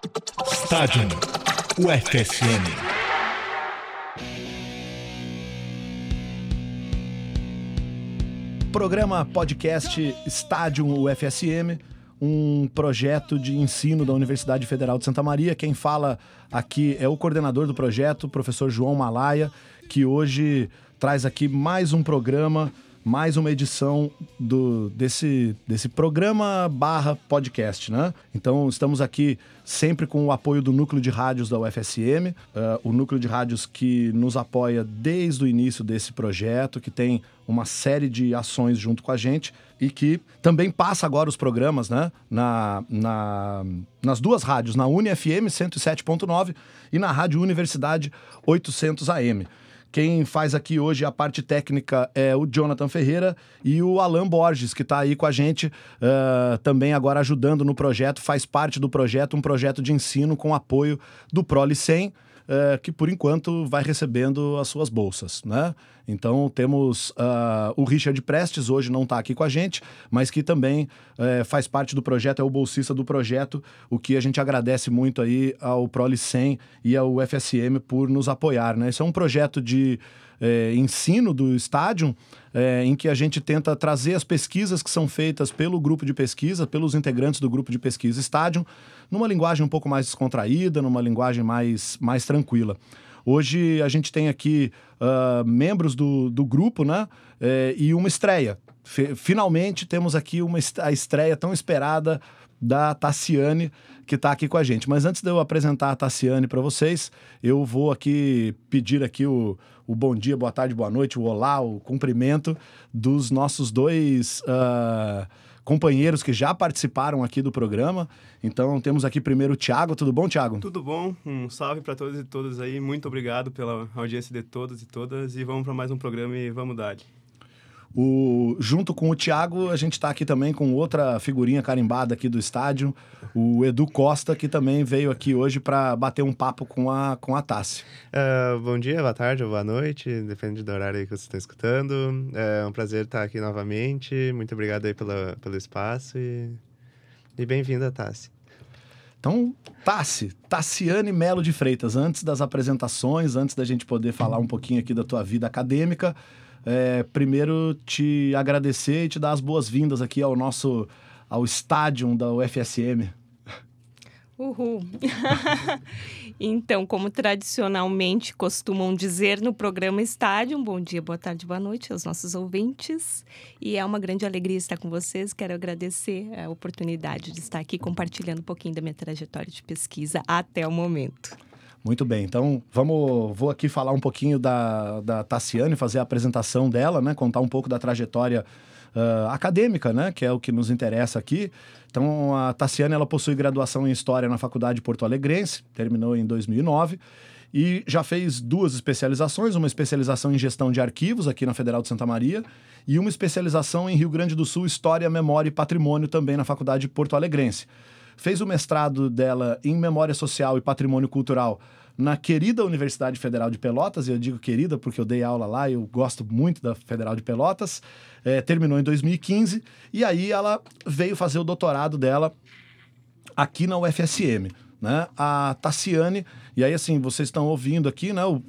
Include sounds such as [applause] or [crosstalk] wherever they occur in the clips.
Estádio UFSM. Programa podcast Estádio UFSM, um projeto de ensino da Universidade Federal de Santa Maria. Quem fala aqui é o coordenador do projeto, o professor João Malaya, que hoje traz aqui mais um programa mais uma edição do, desse, desse programa barra podcast, né? Então, estamos aqui sempre com o apoio do Núcleo de Rádios da UFSM, uh, o Núcleo de Rádios que nos apoia desde o início desse projeto, que tem uma série de ações junto com a gente e que também passa agora os programas, né? Na, na, nas duas rádios, na UniFM 107.9 e na Rádio Universidade 800 AM. Quem faz aqui hoje a parte técnica é o Jonathan Ferreira e o Alan Borges, que está aí com a gente uh, também agora ajudando no projeto, faz parte do projeto, um projeto de ensino com apoio do Proli 100 uh, que por enquanto vai recebendo as suas bolsas, né? Então temos uh, o Richard Prestes, hoje não está aqui com a gente, mas que também uh, faz parte do projeto, é o bolsista do projeto, o que a gente agradece muito aí ao Proli 100 e ao FSM por nos apoiar, né? Esse é um projeto de é, ensino do estádio, é, em que a gente tenta trazer as pesquisas que são feitas pelo grupo de pesquisa, pelos integrantes do grupo de pesquisa estádio, numa linguagem um pouco mais descontraída, numa linguagem mais, mais tranquila. Hoje a gente tem aqui uh, membros do, do grupo, né? É, e uma estreia. Finalmente temos aqui uma, a estreia tão esperada da Tassiane, que está aqui com a gente. Mas antes de eu apresentar a Tassiane para vocês, eu vou aqui pedir aqui o, o bom dia, boa tarde, boa noite, o olá, o cumprimento dos nossos dois uh, companheiros que já participaram aqui do programa. Então temos aqui primeiro o Thiago. Tudo bom, Thiago? Tudo bom. Um salve para todos e todas aí. Muito obrigado pela audiência de todos e todas. E vamos para mais um programa e vamos dar. O, junto com o Thiago, a gente está aqui também com outra figurinha carimbada aqui do estádio, o Edu Costa, que também veio aqui hoje para bater um papo com a, com a Tassi. Uh, bom dia, boa tarde ou boa noite, depende do horário que você está escutando. É um prazer estar aqui novamente. Muito obrigado aí pela, pelo espaço e, e bem-vinda, Tassi. Então, Tassi, Tassiane Melo de Freitas, antes das apresentações, antes da gente poder falar um pouquinho aqui da tua vida acadêmica, é, primeiro te agradecer e te dar as boas-vindas aqui ao nosso ao estádio da UFSM. Uhul! [laughs] então, como tradicionalmente costumam dizer no programa Estádio, bom dia, boa tarde, boa noite aos nossos ouvintes. E é uma grande alegria estar com vocês. Quero agradecer a oportunidade de estar aqui compartilhando um pouquinho da minha trajetória de pesquisa até o momento. Muito bem, então vamos, vou aqui falar um pouquinho da, da Tassiane, fazer a apresentação dela, né? Contar um pouco da trajetória uh, acadêmica, né? Que é o que nos interessa aqui. Então a Tassiane ela possui graduação em História na Faculdade Porto Alegrense, terminou em 2009 e já fez duas especializações, uma especialização em gestão de arquivos aqui na Federal de Santa Maria e uma especialização em Rio Grande do Sul, História, Memória e Patrimônio também na Faculdade Porto Alegrense fez o mestrado dela em Memória Social e Patrimônio Cultural na querida Universidade Federal de Pelotas, e eu digo querida porque eu dei aula lá eu gosto muito da Federal de Pelotas, é, terminou em 2015, e aí ela veio fazer o doutorado dela aqui na UFSM, né? A Tassiane, e aí assim, vocês estão ouvindo aqui, né? O,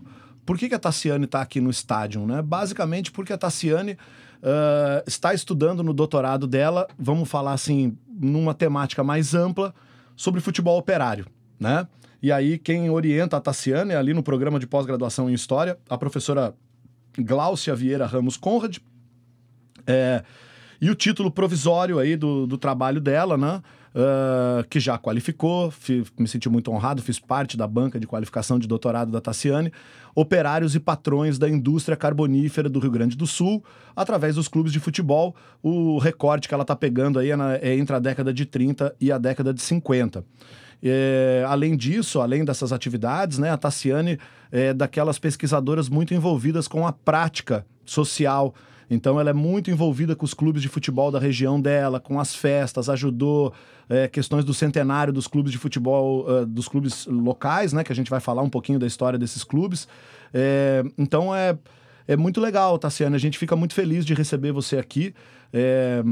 por que, que a Tassiane está aqui no estádio, né? Basicamente porque a Tassiane uh, está estudando no doutorado dela, vamos falar assim, numa temática mais ampla, sobre futebol operário, né? E aí quem orienta a Tassiane é ali no programa de pós-graduação em História, a professora Gláucia Vieira Ramos Conrad. É, e o título provisório aí do, do trabalho dela, né? Uh, que já qualificou, me senti muito honrado, fiz parte da banca de qualificação de doutorado da Tassiane, operários e patrões da indústria carbonífera do Rio Grande do Sul, através dos clubes de futebol. O recorte que ela está pegando aí é, na, é, entre a década de 30 e a década de 50. É, além disso, além dessas atividades, né, a Tassiane é daquelas pesquisadoras muito envolvidas com a prática social então ela é muito envolvida com os clubes de futebol da região dela, com as festas, ajudou é, questões do centenário dos clubes de futebol, uh, dos clubes locais, né? Que a gente vai falar um pouquinho da história desses clubes. É, então é, é muito legal, Tassiana. A gente fica muito feliz de receber você aqui. É,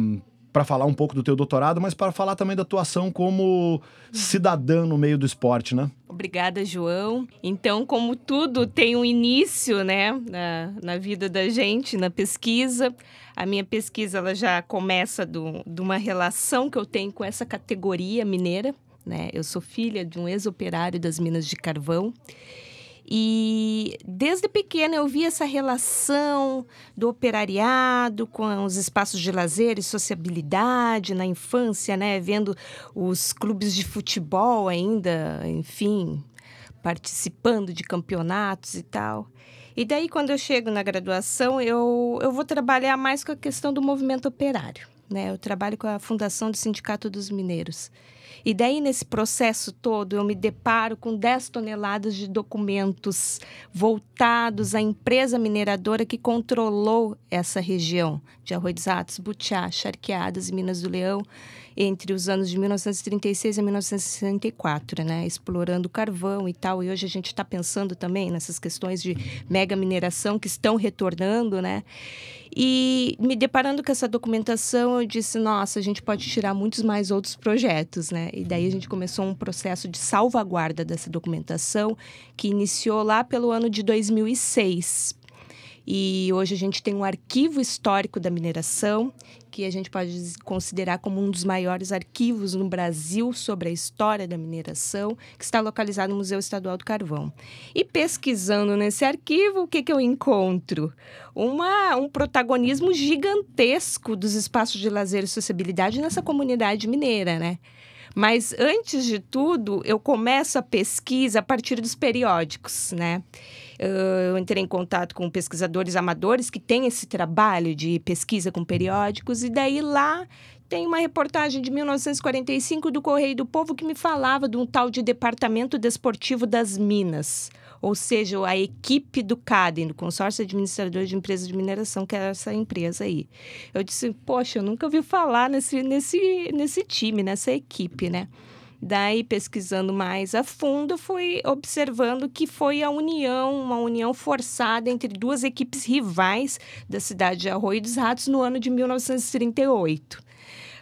para falar um pouco do teu doutorado, mas para falar também da tua ação como cidadã no meio do esporte, né? Obrigada, João. Então, como tudo tem um início, né, na, na vida da gente, na pesquisa, a minha pesquisa ela já começa do, de uma relação que eu tenho com essa categoria mineira, né? Eu sou filha de um ex-operário das minas de carvão e desde pequena eu vi essa relação do operariado com os espaços de lazer e sociabilidade na infância, né? Vendo os clubes de futebol ainda, enfim, participando de campeonatos e tal. E daí, quando eu chego na graduação, eu, eu vou trabalhar mais com a questão do movimento operário. Né? Eu trabalho com a Fundação do Sindicato dos Mineiros. E daí, nesse processo todo, eu me deparo com 10 toneladas de documentos voltados à empresa mineradora que controlou essa região de Arroio dos Butiá, Charqueadas e Minas do Leão entre os anos de 1936 e 1964, né? Explorando carvão e tal. E hoje a gente está pensando também nessas questões de mega mineração que estão retornando, né? E me deparando com essa documentação, eu disse: nossa, a gente pode tirar muitos mais outros projetos, né? E daí a gente começou um processo de salvaguarda dessa documentação que iniciou lá pelo ano de 2006. E hoje a gente tem um arquivo histórico da mineração, que a gente pode considerar como um dos maiores arquivos no Brasil sobre a história da mineração, que está localizado no Museu Estadual do Carvão. E pesquisando nesse arquivo, o que, que eu encontro? Uma, um protagonismo gigantesco dos espaços de lazer e sociabilidade nessa comunidade mineira, né? Mas antes de tudo, eu começo a pesquisa a partir dos periódicos, né? Eu entrei em contato com pesquisadores amadores que têm esse trabalho de pesquisa com periódicos, e daí lá tem uma reportagem de 1945 do Correio do Povo que me falava de um tal de Departamento Desportivo das Minas, ou seja, a equipe do CADEM, do Consórcio Administrador de Empresas de Mineração, que é essa empresa aí. Eu disse, poxa, eu nunca ouvi falar nesse, nesse, nesse time, nessa equipe, né? Daí, pesquisando mais a fundo, fui observando que foi a união, uma união forçada entre duas equipes rivais da cidade de Arroio dos Ratos no ano de 1938.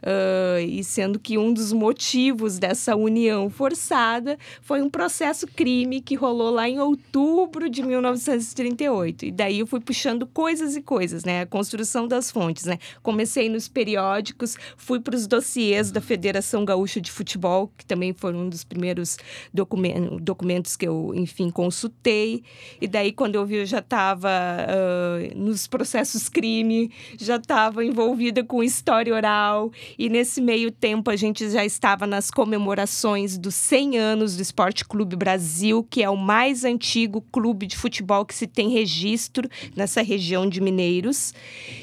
Uh, e sendo que um dos motivos dessa união forçada foi um processo crime que rolou lá em outubro de 1938. E daí eu fui puxando coisas e coisas, né? A construção das fontes, né? Comecei nos periódicos, fui para os dossiês da Federação Gaúcha de Futebol, que também foram um dos primeiros documentos, documentos que eu, enfim, consultei. E daí, quando eu vi, eu já estava uh, nos processos crime, já estava envolvida com história oral e nesse meio tempo a gente já estava nas comemorações dos 100 anos do Esporte Clube Brasil, que é o mais antigo clube de futebol que se tem registro nessa região de Mineiros.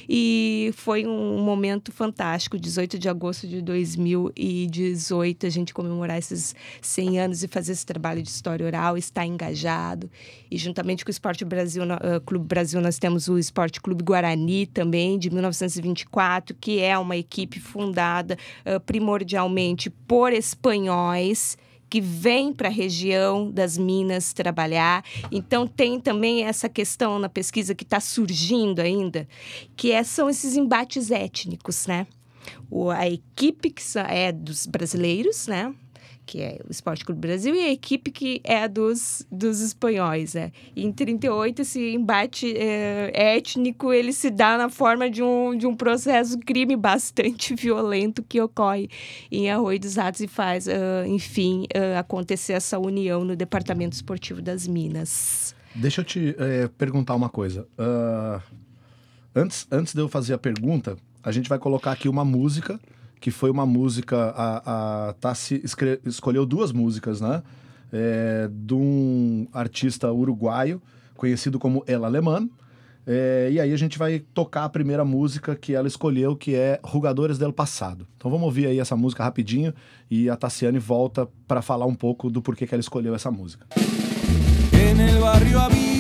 E foi um momento fantástico, 18 de agosto de 2018, a gente comemorar esses 100 anos e fazer esse trabalho de história oral, estar engajado. E juntamente com o Esporte Brasil, uh, Clube Brasil, nós temos o Esporte Clube Guarani também, de 1924, que é uma equipe fundada uh, primordialmente por espanhóis que vêm para a região das Minas trabalhar. Então, tem também essa questão na pesquisa que está surgindo ainda, que é, são esses embates étnicos, né? O, a equipe que é dos brasileiros, né? Que é o Esporte Clube Brasil, e a equipe que é dos, dos espanhóis. Né? E em 38, esse embate é, étnico ele se dá na forma de um, de um processo crime bastante [laughs] violento que ocorre em Arroio dos Ratos e faz, uh, enfim, uh, acontecer essa união no Departamento Esportivo das Minas. Deixa eu te é, perguntar uma coisa. Uh, antes, antes de eu fazer a pergunta, a gente vai colocar aqui uma música que foi uma música. A, a Tassi escolheu duas músicas, né? É, de um artista uruguaio conhecido como El Alemán. É, e aí a gente vai tocar a primeira música que ela escolheu, que é Rugadores del Passado. Então vamos ouvir aí essa música rapidinho e a Tassiane volta para falar um pouco do porquê que ela escolheu essa música. En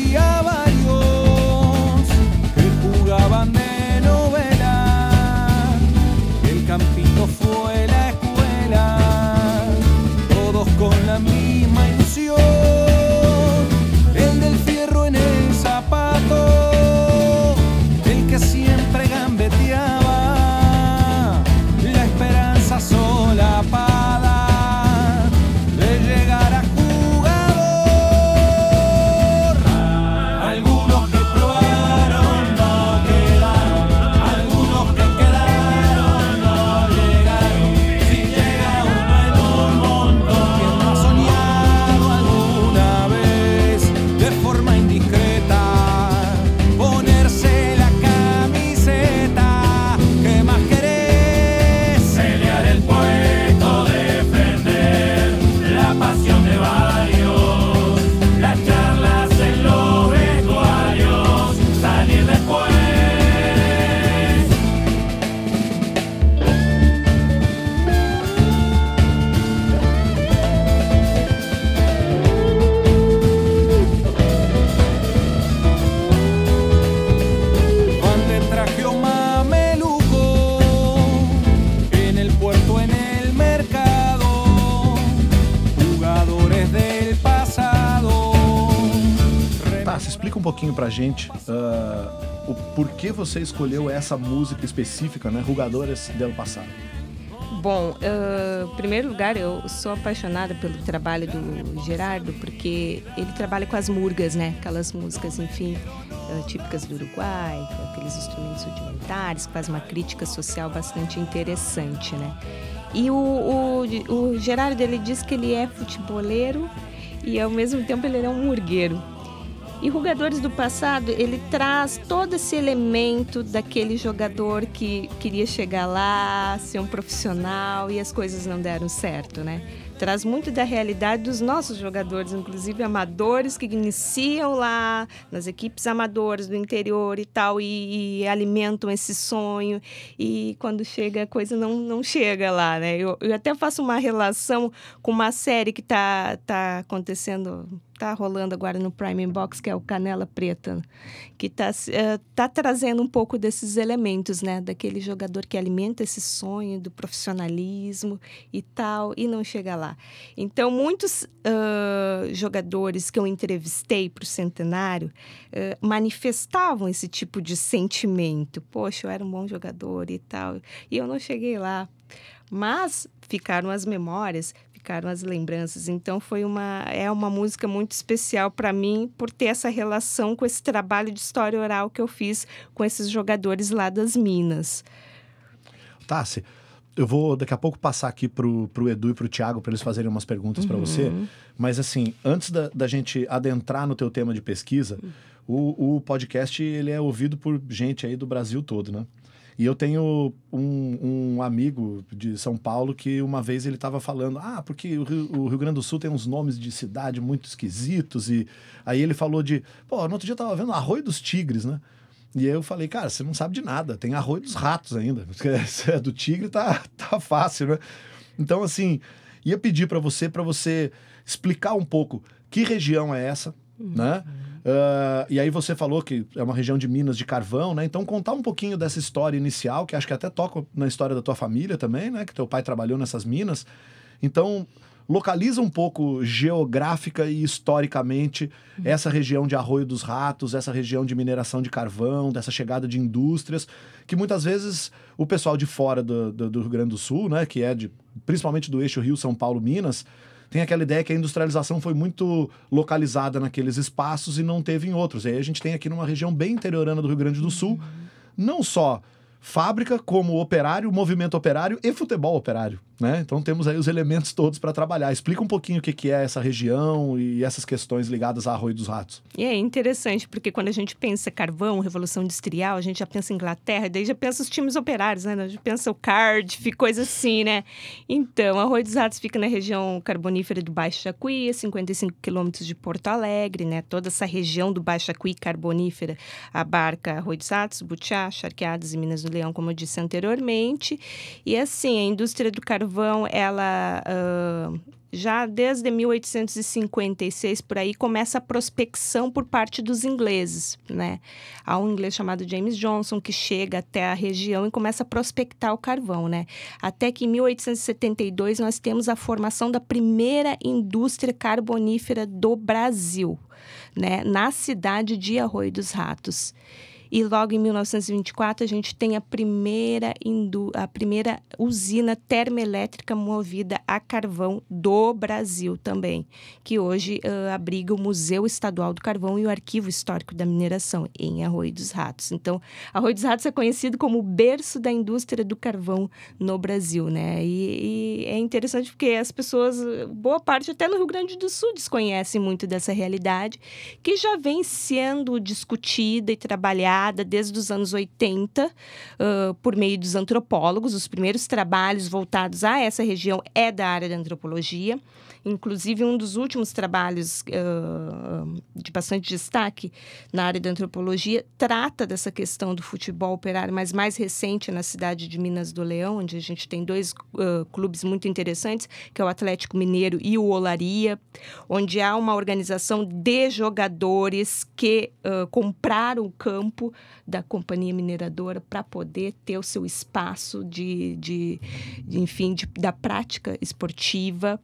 campito fue la escuela, todos con la misma ilusión, um pouquinho pra gente ah, o porquê você escolheu essa música específica, né? Rugadores del Passado. Bom, ah, em primeiro lugar, eu sou apaixonada pelo trabalho do Gerardo, porque ele trabalha com as murgas, né? Aquelas músicas, enfim, ah, típicas do Uruguai, com aqueles instrumentos rudimentares, que faz uma crítica social bastante interessante, né? E o, o, o Gerardo, ele diz que ele é futeboleiro e, ao mesmo tempo, ele é um murgueiro. E Rugadores do Passado, ele traz todo esse elemento daquele jogador que queria chegar lá, ser um profissional e as coisas não deram certo, né? Traz muito da realidade dos nossos jogadores, inclusive amadores que iniciam lá nas equipes amadoras do interior e tal, e, e alimentam esse sonho. E quando chega, a coisa não, não chega lá, né? Eu, eu até faço uma relação com uma série que tá, tá acontecendo tá rolando agora no Prime Box, que é o Canela Preta, que tá, eh, tá trazendo um pouco desses elementos, né? Daquele jogador que alimenta esse sonho do profissionalismo e tal, e não chega lá. Então, muitos ah, jogadores que eu entrevistei para o Centenário eh, manifestavam esse tipo de sentimento. Poxa, eu era um bom jogador e tal, e eu não cheguei lá. Mas ficaram as memórias, ficaram as lembranças. Então foi uma é uma música muito especial para mim por ter essa relação com esse trabalho de história oral que eu fiz com esses jogadores lá das Minas. Tassi, eu vou daqui a pouco passar aqui pro, pro Edu e pro Thiago para eles fazerem umas perguntas pra você. Mas assim, antes da, da gente adentrar no teu tema de pesquisa, o, o podcast ele é ouvido por gente aí do Brasil todo, né? E eu tenho um, um amigo de São Paulo que uma vez ele estava falando, ah, porque o Rio, o Rio Grande do Sul tem uns nomes de cidade muito esquisitos. E aí ele falou de, pô, no outro dia eu tava vendo Arroio dos Tigres, né? E eu falei, cara, você não sabe de nada, tem Arroio dos Ratos ainda. Porque [laughs] essa do Tigre tá, tá fácil, né? Então, assim, ia pedir para você, para você explicar um pouco que região é essa, né? Ah, e aí você falou que é uma região de minas de carvão, né? Então contar um pouquinho dessa história inicial, que acho que até toca na história da tua família também, né? Que teu pai trabalhou nessas minas. Então localiza um pouco geográfica e historicamente essa região de Arroio dos Ratos, essa região de mineração de carvão, dessa chegada de indústrias, que muitas vezes o pessoal de fora do, do- do Rio Grande do Sul, né? Que é de principalmente do eixo Rio São Paulo Minas tem aquela ideia que a industrialização foi muito localizada naqueles espaços e não teve em outros. E aí a gente tem aqui numa região bem interiorana do Rio Grande do Sul, não só fábrica, como operário, movimento operário e futebol operário. Né? Então temos aí os elementos todos para trabalhar. Explica um pouquinho o que, que é essa região e essas questões ligadas a Arroio dos Ratos. E é interessante, porque quando a gente pensa carvão, revolução industrial, a gente já pensa Inglaterra, daí já pensa os times operários, né? A gente pensa o Cardiff, coisa assim, né? Então, Arroio dos Ratos fica na região carbonífera do Baixo Jacuí, a 55 quilômetros de Porto Alegre, né? Toda essa região do Baixo Jacuí carbonífera abarca Arroio dos Ratos, Butiá, Charqueadas e Minas do Leão, como eu disse anteriormente. E assim, a indústria do carvão, ela... ah, já desde 1856 por aí começa a prospecção por parte dos ingleses, né? Há um inglês chamado James Johnson que chega até a região e começa a prospectar o carvão, né? Até que em 1872 nós temos a formação da primeira indústria carbonífera do Brasil, né? Na cidade de Arroio dos Ratos. E logo em 1924 a gente tem a primeira, indu- a primeira usina termoelétrica movida a carvão do Brasil também, que hoje ah, abriga o Museu Estadual do Carvão e o Arquivo Histórico da Mineração, em Arroio dos Ratos. Então, Arroio dos Ratos é conhecido como o berço da indústria do carvão no Brasil, né? E, e é interessante porque as pessoas, boa parte até no Rio Grande do Sul, desconhecem muito dessa realidade, que já vem sendo discutida e trabalhada estudada desde os anos 80 uh, por meio dos antropólogos. Os primeiros trabalhos voltados a essa região é da área da antropologia. Inclusive, um dos últimos trabalhos uh, de bastante destaque na área da antropologia trata dessa questão do futebol operário, mas mais recente na cidade de Minas do Leão, onde a gente tem dois uh, clubes muito interessantes, que é o Atlético Mineiro e o Olaria, onde há uma organização de jogadores que uh, compraram o campo da companhia mineradora para poder ter o seu espaço de, de, de enfim, de, da prática esportiva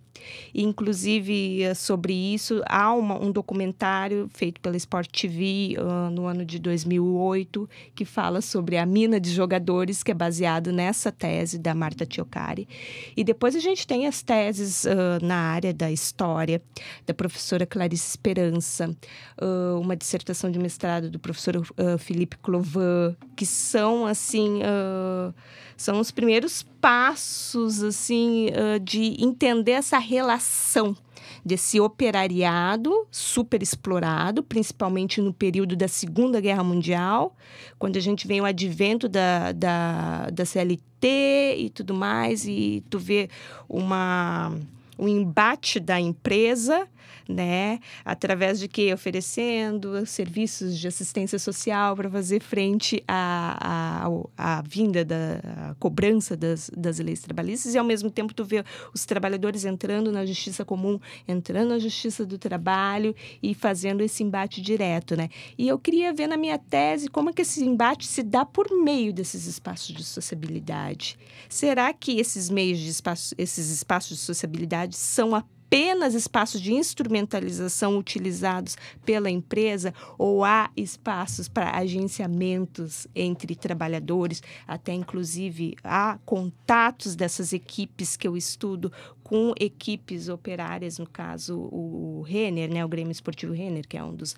Inclusive, eh, sobre isso, há uma, um documentário feito pela Sport TV uh, no ano de 2008 que fala sobre a mina de jogadores, que é baseado nessa tese da Marta Tiocari. E depois a gente tem as teses uh, na área da história, da professora Clarice Esperança, uh, uma dissertação de mestrado do professor Felipe Clovan, que são, assim são os primeiros passos assim de entender essa relação desse operariado super explorado, principalmente no período da Segunda Guerra Mundial, quando a gente vem o advento da, da, da CLT e tudo mais, e tu vê uma, um embate da empresa né? Através de que? Oferecendo serviços de assistência social para fazer frente à, à, à vinda da cobrança das, das leis trabalhistas e, ao mesmo tempo, tu vê os trabalhadores entrando na justiça comum, entrando na justiça do trabalho e fazendo esse embate direto, né? E eu queria ver na minha tese como é que esse embate se dá por meio desses espaços de sociabilidade. Será que esses meios de espaço, esses espaços de sociabilidade são apenas espaços de instrumentalização utilizados pela empresa ou há espaços para agenciamentos entre trabalhadores, até inclusive há contatos dessas equipes que eu estudo com equipes operárias, no caso o Renner, né, o Grêmio Esportivo Renner, que é um dos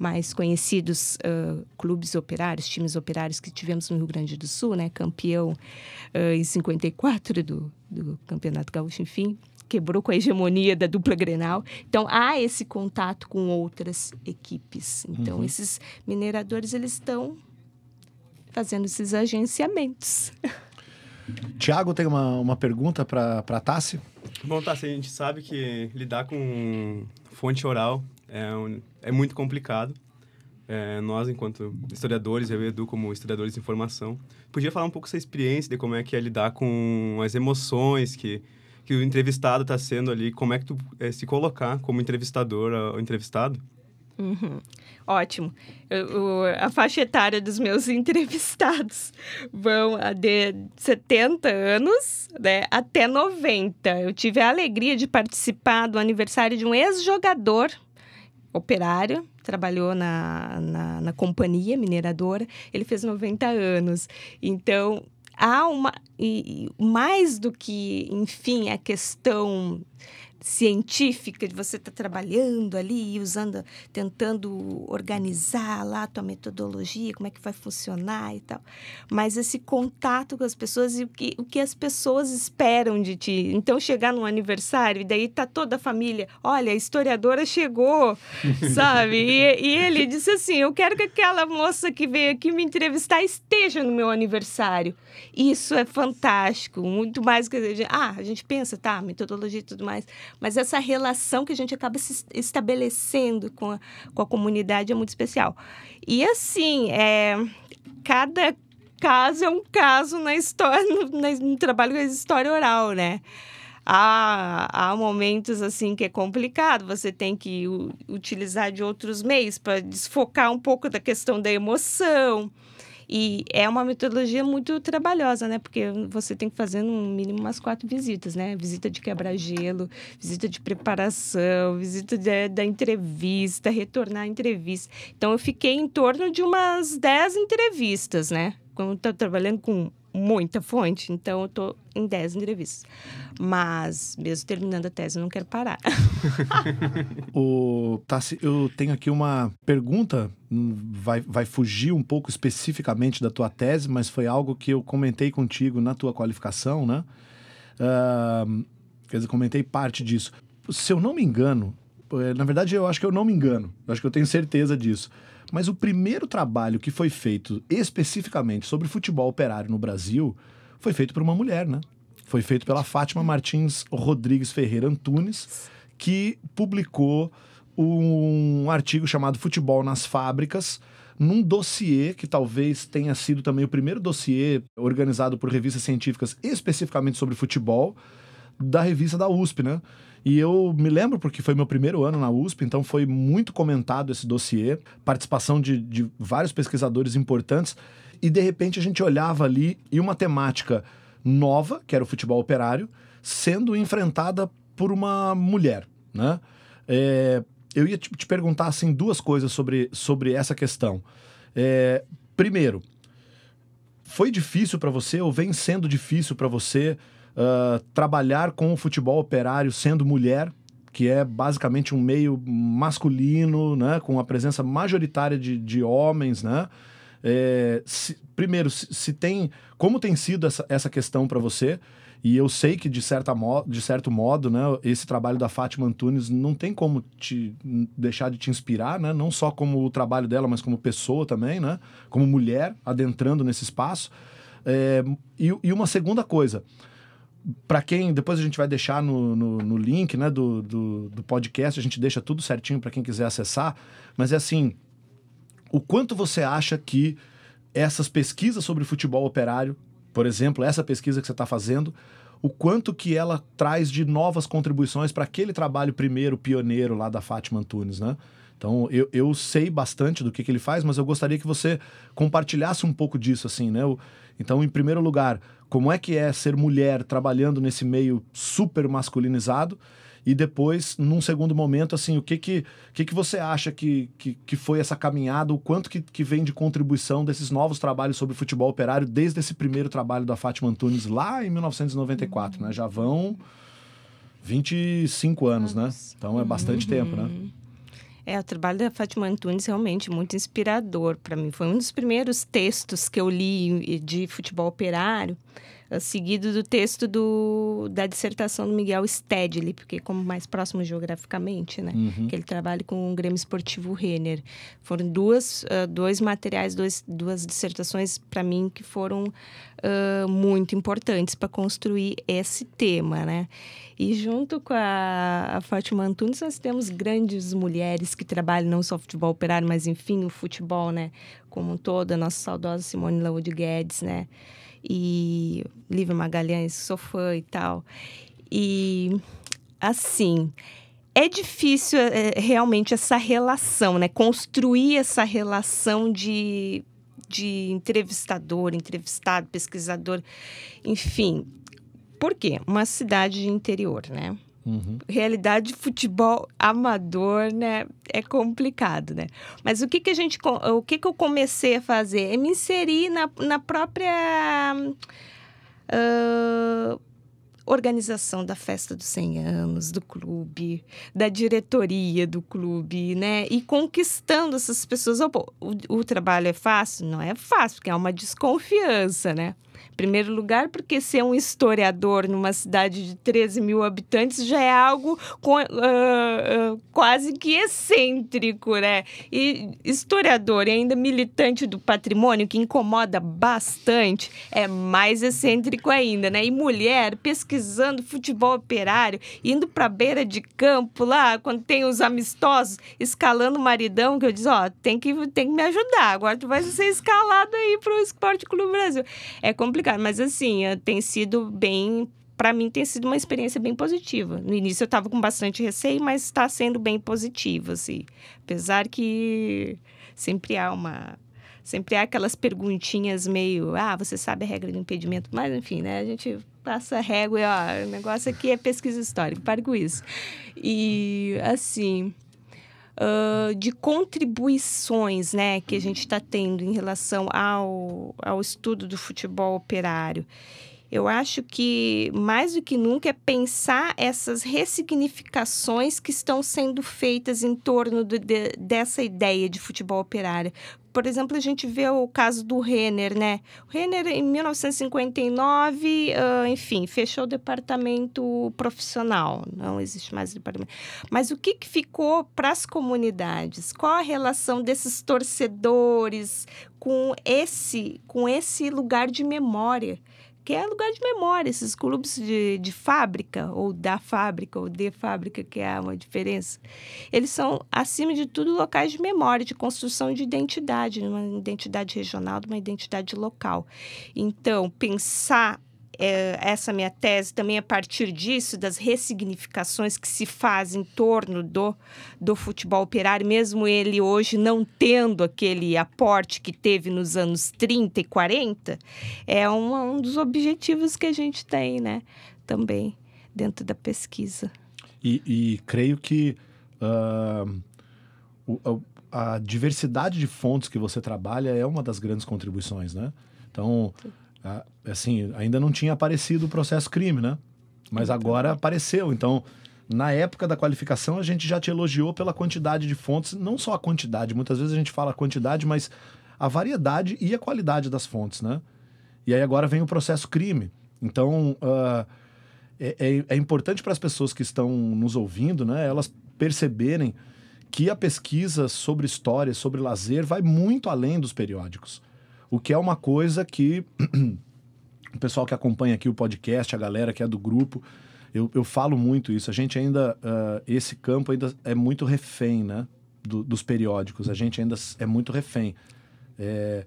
mais conhecidos uh, clubes operários, times operários que tivemos no Rio Grande do Sul, né, campeão uh, em 54 do, do Campeonato Gaúcho, enfim, quebrou com a hegemonia da dupla Grenal. Então há esse contato com outras equipes. Então uhum. esses mineradores eles estão fazendo esses agenciamentos. [laughs] Tiago tem uma, uma pergunta para a Tassi. Bom, Tassi, a gente sabe que lidar com fonte oral é, um, é muito complicado. É, nós, enquanto historiadores, eu e Edu, como historiadores de informação, podia falar um pouco essa experiência de como é que é lidar com as emoções que que o entrevistado está sendo ali, como é que tu é, se colocar como entrevistador ou entrevistado? Uhum. Ótimo. Eu, a faixa etária dos meus [laughs] entrevistados vão de 70 anos né, até 90. Eu tive a alegria de participar do aniversário de um ex-jogador operário, trabalhou na, na, na, companhia mineradora, ele fez 90 anos. Então, há uma. E, mais do que, enfim, a questão científica de você estar tá trabalhando ali, usando, tentando organizar lá a tua metodologia, como é que vai funcionar e tal. Mas esse contato com as pessoas e o que, o que as pessoas esperam de ti. Então, chegar num aniversário e daí tá toda a família, olha, a historiadora chegou, [laughs] sabe? E, e ele disse assim, eu quero que aquela moça que veio aqui me entrevistar esteja no meu aniversário. Isso é fantástico, muito mais que... Ah, a gente pensa, tá, metodologia e tudo mais, mas essa relação que a gente acaba se estabelecendo com a, com a comunidade é muito especial. E assim, é, cada caso é um caso na história, no, no trabalho a história oral, né? Há, há momentos assim que é complicado, você tem que utilizar de outros meios para desfocar um pouco da questão da emoção. E é uma metodologia muito trabalhosa, né? Porque você tem que fazer no mínimo umas quatro visitas, né? Visita de quebra-gelo, visita de preparação, visita de, da entrevista, retornar à entrevista. Então, eu fiquei em torno de umas dez entrevistas, né? Quando estou trabalhando com muita fonte, então eu estou em 10 entrevistas. Mas, mesmo terminando a tese, eu não quero parar. [laughs] o Tassi, eu tenho aqui uma pergunta, hum, vai, vai fugir um pouco especificamente da tua tese, mas foi algo que eu comentei contigo na tua qualificação, né? Uh, quer dizer, comentei parte disso. Se eu não me engano, eh, na verdade eu acho que eu não me engano, eu acho que eu tenho certeza disso Mas o primeiro trabalho que foi feito especificamente sobre futebol operário no Brasil foi feito por uma mulher, né? Foi feito pela Fátima Martins Rodrigues Ferreira Antunes, que publicou um artigo chamado Futebol nas Fábricas, num dossiê que talvez tenha sido também o primeiro dossiê organizado por revistas científicas especificamente sobre futebol da revista da USP, né? E eu me lembro porque foi meu primeiro ano na USP, então foi muito comentado esse dossiê, participação de, de vários pesquisadores importantes, e de repente a gente olhava ali e uma temática nova, que era o futebol operário, sendo enfrentada por uma mulher, né? É, eu ia te, te, perguntar assim duas coisas sobre, sobre essa questão. É, primeiro, foi difícil para você ou vem sendo difícil para você uh, trabalhar com o futebol operário sendo mulher, que é basicamente um meio masculino, né, com a presença majoritária de, de homens, né? É, se, primeiro, se, se, tem, como tem sido essa, essa questão para você? E eu sei que, de, certa mo de certo modo, né, esse trabalho da Fátima Antunes não tem como te deixar de te inspirar, né? não só como o trabalho dela, mas como pessoa também, né? como mulher adentrando nesse espaço. É, e, e uma segunda coisa, para quem depois a gente vai deixar no, no, no link né, do, do, do, podcast, a gente deixa tudo certinho para quem quiser acessar. Mas é assim: o quanto você acha que essas pesquisas sobre futebol operário, por exemplo, essa pesquisa que você está fazendo, o quanto que ela traz de novas contribuições para aquele trabalho primeiro pioneiro lá da Fátima Antunes, né? Então, eu, eu sei bastante do que, que ele faz, mas eu gostaria que você compartilhasse um pouco disso, assim, né? Então, em primeiro lugar, como é que é ser mulher trabalhando nesse meio super masculinizado e depois, num segundo momento, assim, o que que, que, que você acha que, que, que foi essa caminhada, o quanto que, que vem de contribuição desses novos trabalhos sobre futebol operário desde esse primeiro trabalho da Fátima Antunes lá em 1994, né? Já vão 25 anos, né? Então é bastante uhum. tempo, né? É, o trabalho da Fátima Antunes realmente muito inspirador para mim. Foi um dos primeiros textos que eu li de futebol operário, eh, seguido do texto do, da dissertação do Miguel Stedley, porque como mais próximo geograficamente, né? Uhum. Que ele trabalha com o Grêmio Esportivo Renner. Foram duas, uh, dois materiais, dois, duas dissertações para mim que foram uh, muito importantes para construir esse tema, né? E junto com a, a Fátima Antunes, nós temos grandes mulheres que trabalham não só futebol operário, mas enfim, o futebol, né? Como um todo, a nossa saudosa Simone Laud Guedes, né? E Lívia Magalhães, sou fã e tal. E, assim, é difícil é, realmente essa relação, né? Construir essa relação de, de entrevistador, entrevistado, pesquisador, enfim. Por quê? Uma cidade de interior, né? Uhum. Realidade de futebol amador, né? É complicado, né? Mas o que que a gente, o que que eu comecei a fazer é me inserir na, na própria uh, organização da festa dos 100 anos do clube, da diretoria do clube, né? E conquistando essas pessoas. O, o, o trabalho é fácil? Não é fácil, porque há uma desconfiança, né? Primeiro lugar, porque ser um historiador numa cidade de 13 mil habitantes já é algo com, uh, uh, quase que excêntrico, né? E historiador e ainda militante do patrimônio, que incomoda bastante, é mais excêntrico ainda, né? E mulher pesquisando futebol operário, indo para beira de campo lá, quando tem os amistosos, escalando o maridão, que eu diz, ó, tem que, tem que me ajudar, agora tu vai ser escalado aí pro Esporte Clube Brasil. É complicado complicado, mas assim, eh, tem sido bem para mim tem sido uma experiência bem positiva. No início eu estava com bastante receio, mas está sendo bem positiva, assim. Apesar que sempre há uma sempre há aquelas perguntinhas meio, ah, você sabe a regra do impedimento, mas enfim, né? A gente passa a régua e ó, o negócio aqui é pesquisa histórica, pare com isso. E assim, uh, de contribuições né, que a gente está tendo em relação ao, ao estudo do futebol operário. Eu acho que mais do que nunca é pensar essas ressignificações que estão sendo feitas em torno de- dessa ideia de futebol operário. Por exemplo, a gente vê o caso do Renner, né? O Renner, em 1959, ah, enfim, fechou o departamento profissional. Não existe mais departamento. Mas o que, que ficou para as comunidades? Qual a relação desses torcedores com esse, com esse lugar de memória? Que é lugar de memória, esses clubes de, de fábrica, ou da fábrica, ou de fábrica, que é uma diferença. Eles são, acima de tudo, locais de memória, de construção de identidade, uma identidade regional, de uma identidade local. Então, pensar eh, essa minha tese também a partir disso, das ressignificações que se fazem em torno do, do futebol operário, mesmo ele hoje não tendo aquele aporte que teve nos anos 30 e 40, é um, um dos objetivos que a gente tem, né? Também dentro da pesquisa. E, e creio que o- a, a diversidade de fontes que você trabalha é uma das grandes contribuições, né? Então, ah, assim, ainda não tinha aparecido o processo crime, né? Mas agora apareceu. Então, na época da qualificação, a gente já te elogiou pela quantidade de fontes, não só a quantidade, muitas vezes a gente fala a quantidade, mas a variedade e a qualidade das fontes, né? E aí agora vem o processo crime. Então, ah, é, é- é importante para as pessoas que estão nos ouvindo, né? Elas perceberem que a pesquisa sobre história, sobre lazer, vai muito além dos periódicos. O que é uma coisa que [clears throat] o pessoal que acompanha aqui o podcast, a galera que é do grupo, eu, eu falo muito isso. A gente ainda, ah, esse campo ainda é muito refém, né? do- dos periódicos. A gente ainda é muito refém. É,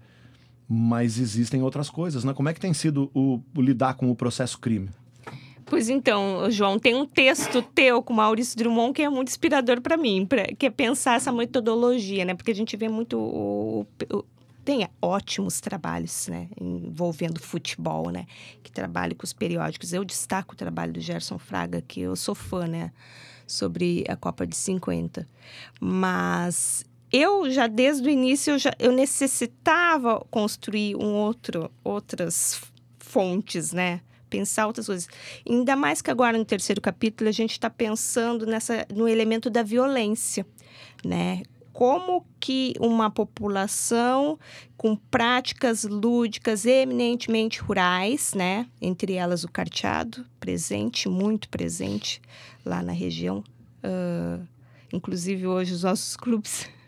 mas existem outras coisas, né? Como é que tem sido o, o lidar com o processo crime? Pois então, João, tem um texto teu com Maurício Drummond que é muito inspirador para mim, pra, que é pensar essa metodologia, né? Porque a gente vê muito o, o- tem ótimos trabalhos, né, envolvendo futebol, né, que trabalha com os periódicos. Eu destaco o trabalho do Gerson Fraga, que eu sou fã, né, sobre a Copa de 50. Mas eu já desde o início eu, já, eu necessitava construir um outro outras fontes, né? Pensar outras coisas. Ainda mais que agora no terceiro capítulo a gente está pensando nessa no elemento da violência, né? Como que uma população com práticas lúdicas eminentemente rurais, né? Entre elas o carteado, presente, muito presente lá na região. Ah, inclusive hoje os nossos clubes [laughs]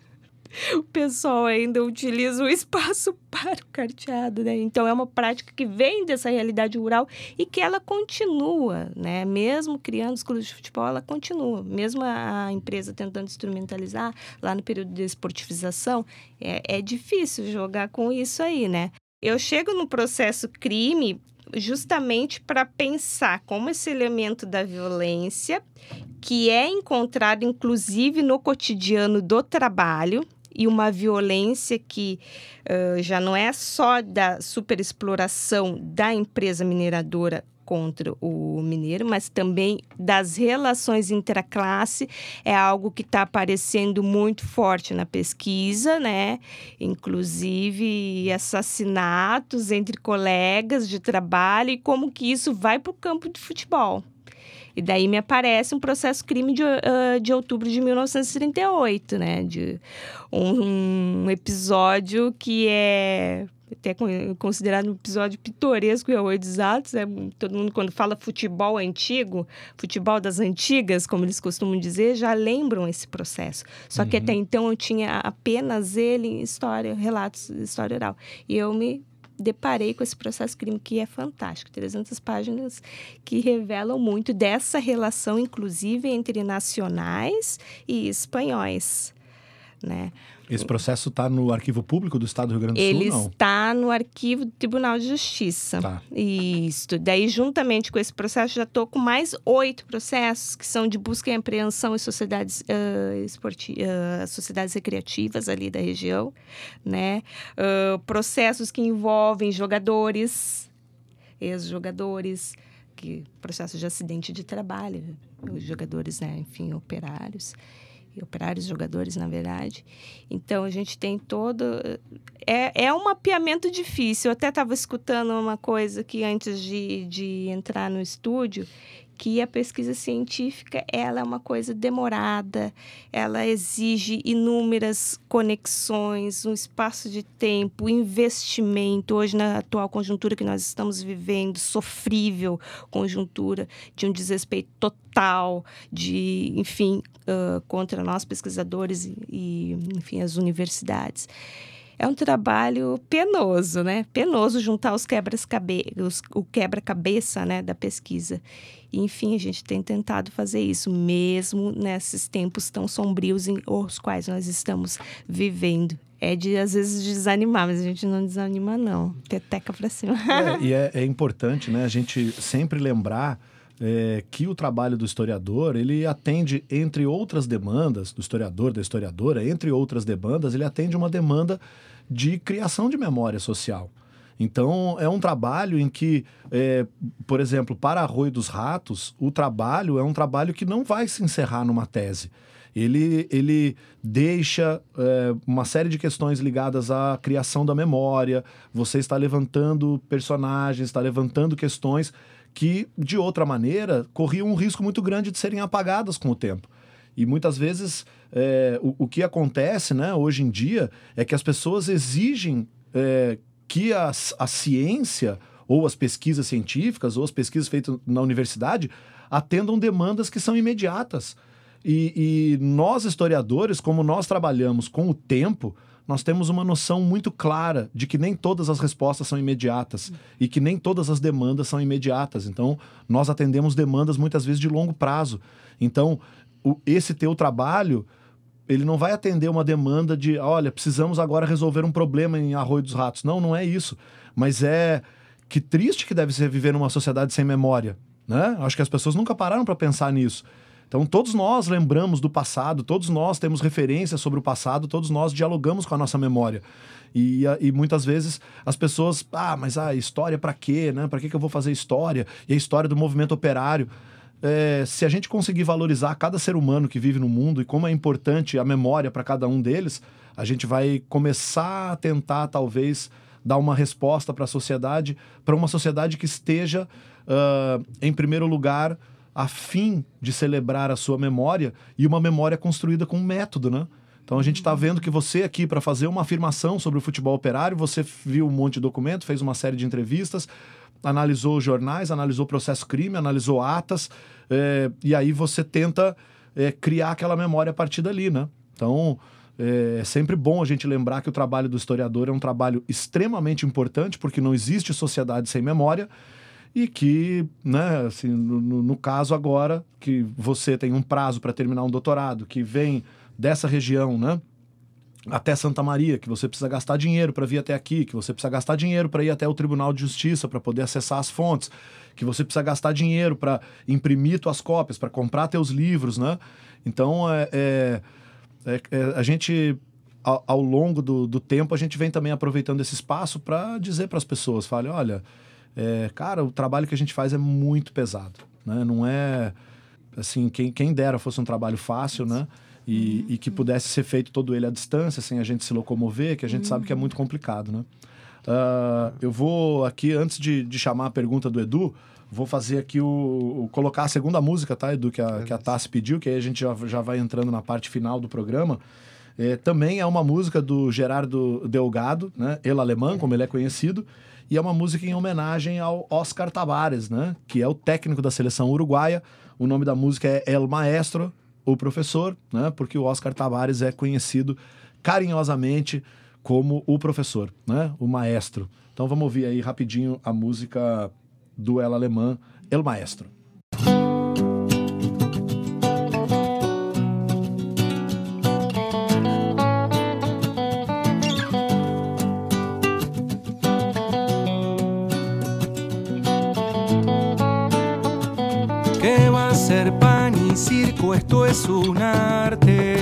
[laughs] o pessoal ainda utiliza o espaço [laughs] para o carteado, né? Então é uma prática que vem dessa realidade rural e que ela continua, né? Mesmo criando os clubes de futebol, ela continua. Mesmo a empresa tentando instrumentalizar lá no período de esportivização, é, é difícil jogar com isso aí, né? Eu chego no processo crime justamente para pensar como esse elemento da violência, que é encontrado inclusive no cotidiano do trabalho, e uma violência que uh, já não é só da superexploração da empresa mineradora contra o mineiro, mas também das relações interclasse, é algo que está aparecendo muito forte na pesquisa, né? Inclusive assassinatos entre colegas de trabalho e como que isso vai para o campo de futebol. E daí me aparece um processo crime de, uh, de outubro de 1938, né? De um, um episódio que é até considerado um episódio pitoresco e exatos. Né? Todo mundo, quando fala futebol antigo, futebol das antigas, como eles costumam dizer, já lembram esse processo. Só uhum. que até então eu tinha apenas ele em história, relatos, história oral. E eu me deparei com esse processo crime que é fantástico, 300 páginas que revelam muito dessa relação, inclusive entre nacionais e espanhóis, né? Esse processo está no arquivo público do Estado do Rio Grande do Ele Sul, não? está no arquivo do Tribunal de Justiça. Tá. Isso. Daí, juntamente com esse processo, já estou com mais oito processos que são de busca e apreensão em sociedades, uh, esporti uh, sociedades recreativas ali da região, né? Uh, processos que envolvem jogadores, ex-jogadores, que processo de acidente de trabalho, os jogadores, né? Enfim, operários. Operários, jogadores, na verdade. Então a gente tem todo. É, é um mapeamento difícil. Eu até estava escutando uma coisa que antes de, de entrar no estúdio, que a pesquisa científica ela é uma coisa demorada, ela exige inúmeras conexões, um espaço de tempo, investimento. Hoje, na atual conjuntura que nós estamos vivendo, sofrível conjuntura de um desrespeito total, de, enfim, uh, contra nós pesquisadores e, e, enfim, as universidades é um trabalho penoso, né? Penoso juntar os quebras-cabeça, o quebra-cabeça, né, da pesquisa. E, enfim, a gente tem tentado fazer isso, mesmo nesses tempos tão sombrios em os quais nós estamos vivendo. É de, às vezes, desanimar, mas a gente não desanima, não. Peteca pra cima. É, e é, é importante, né, a gente sempre lembrar é, que o trabalho do historiador ele atende entre outras demandas do historiador da historiadora entre outras demandas ele atende uma demanda de criação de memória social então é um trabalho em que é, por exemplo para Arroio dos Ratos o trabalho é um trabalho que não vai se encerrar numa tese ele, ele deixa é, uma série de questões ligadas à criação da memória. Você está levantando personagens, está levantando questões que, de outra maneira, corriam um risco muito grande de serem apagadas com o tempo. E muitas vezes é, o, o, que acontece né, hoje em dia é que as pessoas exigem é, que a, a ciência, ou as pesquisas científicas, ou as pesquisas feitas na universidade, atendam demandas que são imediatas. E, e nós, historiadores, como nós trabalhamos com o tempo, nós temos uma noção muito clara de que nem todas as respostas são imediatas e que nem todas as demandas são imediatas. Então, nós atendemos demandas muitas vezes de longo prazo. Então, o, esse teu trabalho, ele não vai atender uma demanda de, olha, precisamos agora resolver um problema em Arroio dos Ratos. Não, não é isso. Mas é que triste que deve ser viver numa sociedade sem memória. Né? Acho que as pessoas nunca pararam para pensar nisso. Então, todos nós lembramos do passado, todos nós temos referências sobre o passado, todos nós dialogamos com a nossa memória. E, e muitas vezes as pessoas, ah, mas a história para quê? Né? Para que, que eu vou fazer história? E a história do movimento operário. É, se a gente conseguir valorizar cada ser humano que vive no mundo e como é importante a memória para cada um deles, a gente vai começar a tentar, talvez, dar uma resposta para a sociedade, para uma sociedade que esteja, uh, em primeiro lugar, a fim de celebrar a sua memória e uma memória construída com um método, né? Então a gente está vendo que você aqui, para fazer uma afirmação sobre o futebol operário, você viu um monte de documento, fez uma série de entrevistas, analisou jornais, analisou processo crime, analisou atas, é, e aí você tenta é, criar aquela memória a partir dali, né? Então é, é sempre bom a gente lembrar que o trabalho do historiador é um trabalho extremamente importante, porque não existe sociedade sem memória e que, né, assim, no, no caso agora, que você tem um prazo para terminar um doutorado, que vem dessa região, né, até Santa Maria, que você precisa gastar dinheiro para vir até aqui, que você precisa gastar dinheiro para ir até o Tribunal de Justiça para poder acessar as fontes, que você precisa gastar dinheiro para imprimir tuas cópias, para comprar teus livros, né? Então, é, é, é, é a gente, ao, ao longo do, do tempo, a gente vem também aproveitando esse espaço para dizer para as pessoas, fale, olha, é, cara, o trabalho que a gente faz é muito pesado, né? Não é assim, quem, quem dera fosse um trabalho fácil, né? E, uhum. e, que pudesse ser feito todo ele à distância, sem a gente se locomover, que a gente uhum. sabe que é muito complicado, né? Uh, eu vou aqui, antes de, de, chamar a pergunta do Edu, vou fazer aqui o, o, colocar a segunda música, tá, Edu, que a, que a Tassi pediu, que aí a gente já, já vai entrando na parte final do programa. É, também é uma música do Gerardo Delgado, né? El Alemão, como ele é conhecido. E é uma música em homenagem ao Oscar Tabares, né? Que é o técnico da seleção uruguaia. O nome da música é El Maestro, o professor, né? Porque o Oscar Tabares é conhecido carinhosamente como o professor, né? O maestro. Então vamos ouvir aí rapidinho a música do El Alemã, El Maestro. Esto es un arte.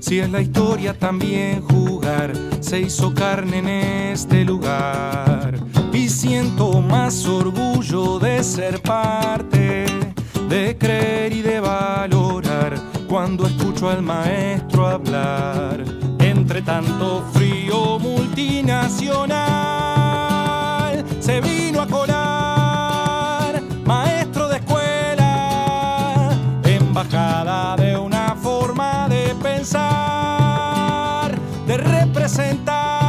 Si es la historia también jugar, se hizo carne en este lugar. Y siento más orgullo de ser parte, de creer y de valorar cuando escucho al maestro hablar. Entre tanto frío multinacional se vino a colar, embajada de una forma de pensar, de representar,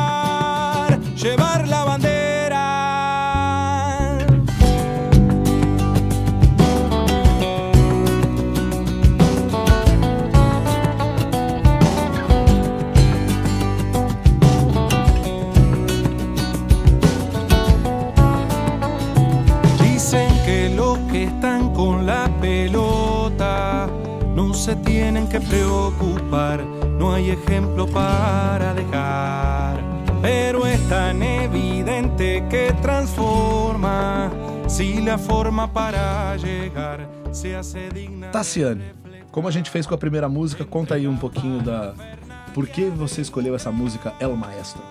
que preocupar, no hay ejemplo para dejar. Pero es tan evidente que transforma si la forma para llegar se hace digna. de Tassiane, como a gente fez com a primeira música, conta aí um pouquinho da. Por que você escolheu essa música El Maestro?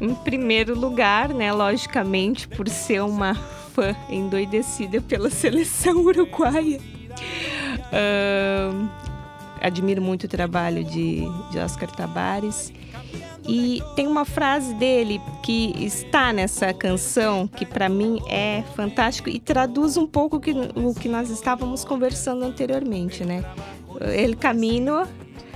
Em primeiro lugar, né, logicamente, por ser uma fã endoidecida pela seleção [laughs] uruguaia. Ahn, admiro muito o trabalho de, de Oscar Tabares. E tem uma frase dele que está nessa canção que para mim é fantástico e traduz um pouco o que, o que nós estávamos conversando anteriormente, né? El camino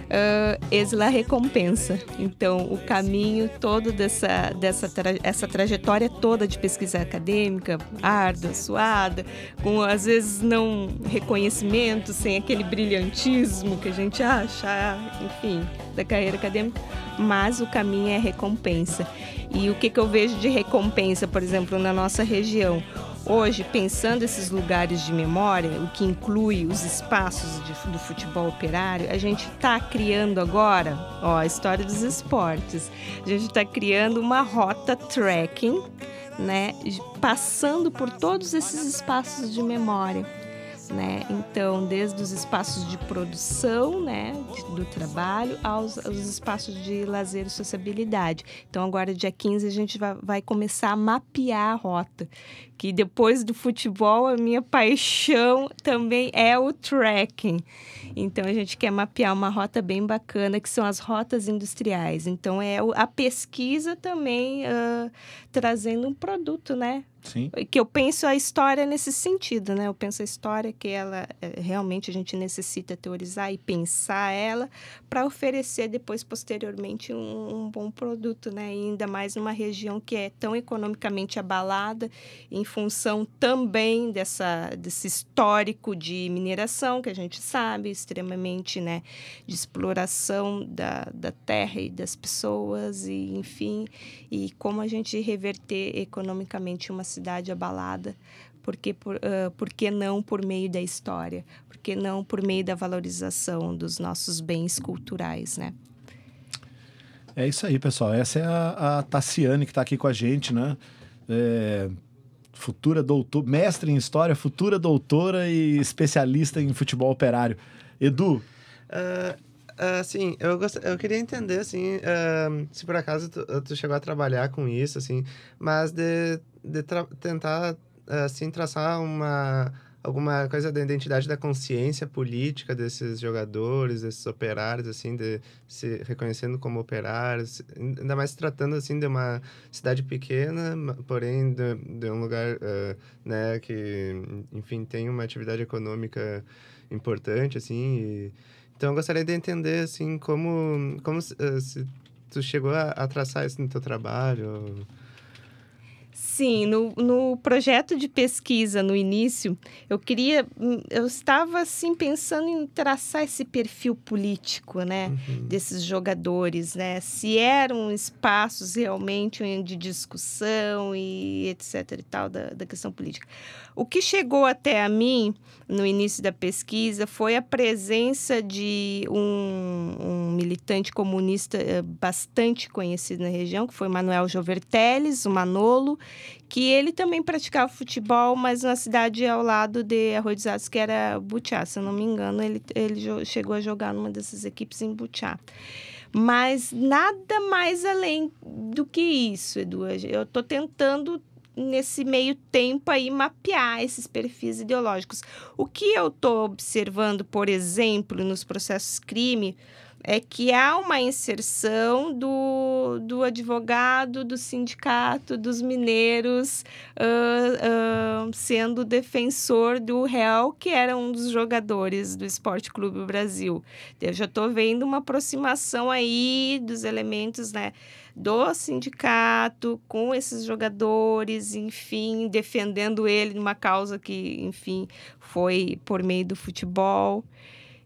uh, es la recompensa. Então, o caminho todo dessa, dessa tra essa trajetória toda de pesquisa acadêmica, árdua, suada, com às vezes não reconhecimento, sem aquele brilhantismo que a gente acha, enfim, da carreira acadêmica, mas o caminho é recompensa. E o que, que eu vejo de recompensa, por exemplo, na nossa região? Hoje, pensando esses lugares de memória, o que inclui os espaços de- do futebol operário, a gente está criando agora, ó, a história dos esportes. A gente está criando uma rota trekking, né, passando por todos esses espaços de memória. Né? Então, desde os espaços de produção, né, do trabalho, aos, aos espaços de lazer e sociabilidade. Então, agora, dia 15, a gente vai, vai começar a mapear a rota. Que depois do futebol, a minha paixão também é o trekking. Então, a gente quer mapear uma rota bem bacana, que são as rotas industriais. Então, é a pesquisa também ah, trazendo um produto, né? Sim. que eu penso a história nesse sentido, né? Eu penso a história que ela eh, realmente a gente necessita teorizar e pensar ela para oferecer depois posteriormente um, um bom produto, né? E ainda mais numa região que é tão economicamente abalada em função também dessa desse histórico de mineração que a gente sabe extremamente, né? De exploração da, da terra e das pessoas e enfim e como a gente reverter economicamente uma cidade abalada, porque por, ah, por que não por meio da história? Por que não por meio da valorização dos nossos bens culturais, né? É isso aí, pessoal. Essa é a, a Tassiane que está aqui com a gente, né? É, futura doutora, mestre em história, futura doutora e especialista em futebol operário. Edu, assim, eu, gost... eu queria entender, assim, ah, se por acaso tu, tu chegou a trabalhar com isso, assim, mas de, de tra- tentar, assim, traçar uma... Alguma coisa da identidade da consciência política desses jogadores, desses operários, assim, de se reconhecendo como operários, ainda mais tratando, assim, de uma cidade pequena, porém de, de um lugar, ah, né, que, enfim, tem uma atividade econômica importante, assim, e, então, eu gostaria de entender, assim, como, como se, eh, se tu chegou a, a traçar isso no teu trabalho. Sim, no, no projeto de pesquisa no início, eu queria, hum, eu estava assim pensando em traçar esse perfil político, né, desses jogadores, né, se eram espaços realmente de discussão e etc e tal da, da questão política. O que chegou até a mim no início da pesquisa foi a presença de um, um militante comunista eh, bastante conhecido na região, que foi Manuel Joverteles, o Manolo, que ele também praticava futebol, mas na cidade ao lado de Arroizados, que era Butiá. Se eu não me engano, ele, ele chegou a jogar numa dessas equipes em Butiá. Mas nada mais além do que isso, Edu. Eu estou tentando nesse meio tempo aí mapear esses perfis ideológicos. O que eu estou observando, por exemplo, nos processos crime, é que há uma inserção do, do advogado, do sindicato, dos mineiros, uh, uh, sendo defensor do réu, que era um dos jogadores do Esporte Clube Brasil. Eu já estou vendo uma aproximação aí dos elementos, né? Do sindicato com esses jogadores, enfim, defendendo ele numa causa que, enfim, foi por meio do futebol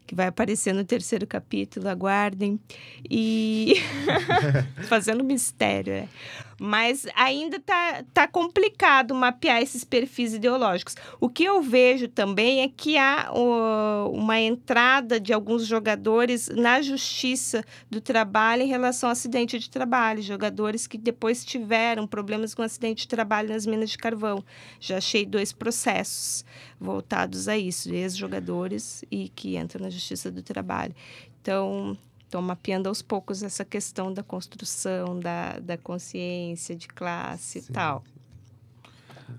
que vai aparecer no terceiro capítulo, aguardem. E [laughs] fazendo mistério, é. Mas ainda tá, tá complicado mapear esses perfis ideológicos. O que eu vejo também é que há uh, uma entrada de alguns jogadores na justiça do trabalho em relação ao acidente de trabalho. Jogadores que depois tiveram problemas com acidente de trabalho nas minas de carvão. Já achei dois processos voltados a isso, ex-jogadores e que entram na justiça do trabalho. Então, Estou mapeando aos poucos essa questão da construção, da, da consciência de classe Sim. e tal.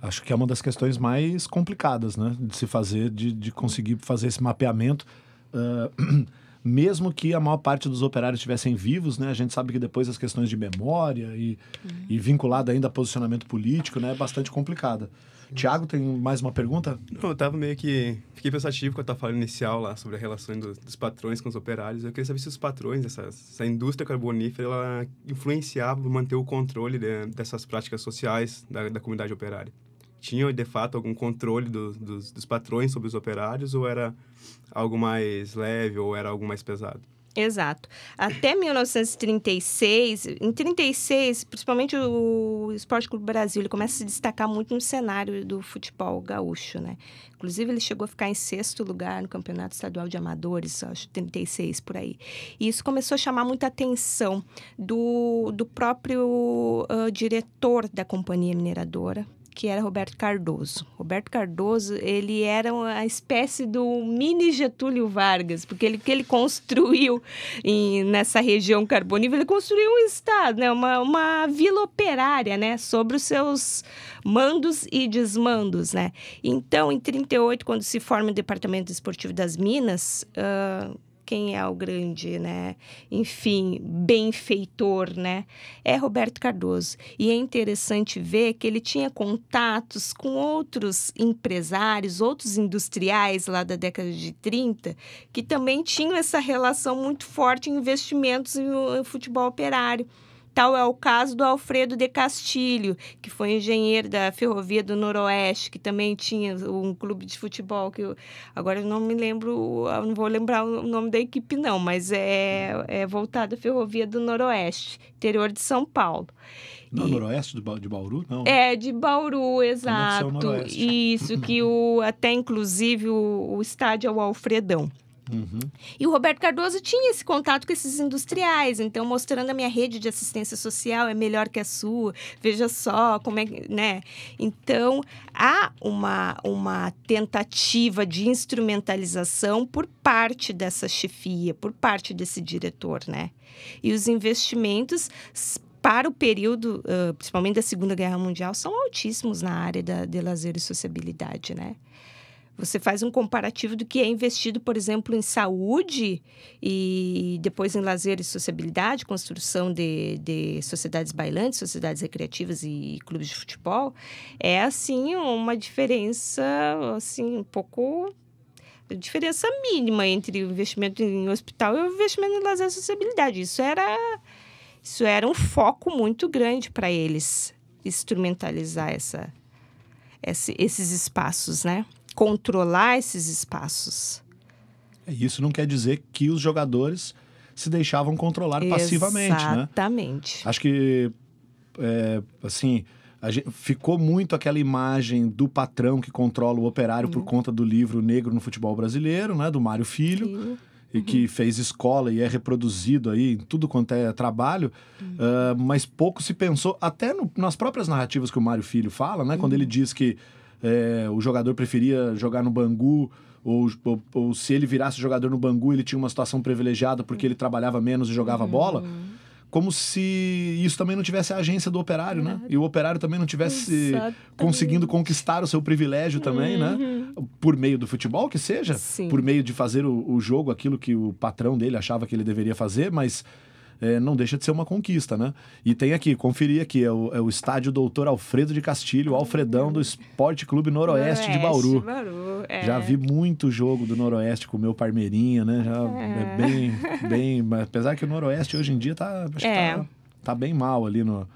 Acho que é uma das questões mais complicadas, né? De se fazer, de, de conseguir fazer esse mapeamento. Uh, [clears throat] mesmo que a maior parte dos operários estivessem vivos, né? A gente sabe que depois as questões de memória e, uhum. e vinculada ainda a posicionamento político, né? É bastante complicada. Tiago, tem mais uma pergunta? Não, eu tava meio que... Fiquei pensativo com a tua fala inicial lá sobre a relação do, dos patrões com os operários. Eu queria saber se os patrões, essa, essa indústria carbonífera, ela influenciava manter o controle de, dessas práticas sociais da, da comunidade operária. Tinha, de fato, algum controle do, dos, dos patrões sobre os operários ou era algo mais leve ou era algo mais pesado? Exato. Até 1936, em 36, principalmente o Esporte Clube Brasil, ele começa a se destacar muito no cenário do futebol gaúcho, né? Inclusive, ele chegou a ficar em sexto lugar no Campeonato Estadual de Amadores, acho 36 por aí. E isso começou a chamar muita atenção do, do próprio uh, diretor da companhia mineradora, que era Roberto Cardoso. Roberto Cardoso, ele era uma espécie do mini Getúlio Vargas, porque ele que ele construiu em, nessa região carbonífera, ele construiu um estado, né, uma, uma vila operária, né, sobre os seus mandos e desmandos, né. Então, em 38, quando se forma o Departamento Esportivo das Minas, uh, quem é o grande, né? Enfim, benfeitor, né? É Roberto Cardoso. E é interessante ver que ele tinha contatos com outros empresários, outros industriais lá da década de 30, que também tinham essa relação muito forte em investimentos em futebol operário. Tal é o caso do Alfredo de Castilho, que foi engenheiro da Ferrovia do Noroeste, que também tinha um clube de futebol que eu, agora eu não me lembro, não vou lembrar o nome da equipe não, mas é, é voltado à Ferrovia do Noroeste, interior de São Paulo. Não, e... noroeste de, de Bauru, não? É, de Bauru, exato. Isso, que o, até inclusive o, o estádio é o Alfredão. Uhum. E o Roberto Cardoso tinha esse contato com esses industriais, então mostrando a minha rede de assistência social é melhor que a sua, veja só como é, né? Então há uma, uma tentativa de instrumentalização por parte dessa chefia, por parte desse diretor, né? E os investimentos para o período, uh, principalmente da Segunda Guerra Mundial, são altíssimos na área da, de lazer e sociabilidade, né? Você faz um comparativo do que é investido, por exemplo, em saúde e depois em lazer e sociabilidade, construção de, de sociedades bailantes, sociedades recreativas e clubes de futebol. É, assim, uma diferença, assim, um pouco diferença mínima entre o investimento em hospital e o investimento em lazer e sociabilidade. Isso era, isso era um foco muito grande para eles instrumentalizar essa, esse, esses espaços, né? Controlar esses espaços. É, isso não quer dizer que os jogadores se deixavam controlar passivamente, né? Exatamente. Acho que, é, assim, gente, ficou muito aquela imagem do patrão que controla o operário uhum. por conta do livro Negro no Futebol Brasileiro, né? Do Mário Filho. Filho. E uhum. que fez escola e é reproduzido aí em tudo quanto é trabalho, uhum. uh, mas pouco se pensou, até no, nas próprias narrativas que o Mário Filho fala, né? Quando ele diz que é, o jogador preferia jogar no Bangu, ou, ou, ou, se ele virasse jogador no Bangu, ele tinha uma situação privilegiada porque ele trabalhava menos e jogava uhum. bola. como se isso também não tivesse a agência do operário, né? E o operário também não tivesse Exatamente. conseguindo conquistar o seu privilégio também, né? Por meio do futebol, que seja, Sim. por meio de fazer o, o jogo, aquilo que o patrão dele achava que ele deveria fazer, mas é, não deixa de ser uma conquista, né? E tem aqui, conferir aqui, é o, é o estádio Doutor Alfredo de Castilho, o Alfredão do Esporte Clube Noroeste, de Bauru. Bauru, é. Já vi muito jogo do Noroeste com o meu Parmeirinha, né? Já é, bem, bem. mas Apesar que o Noroeste hoje em dia tá, acho que É. tá, tá bem mal ali no,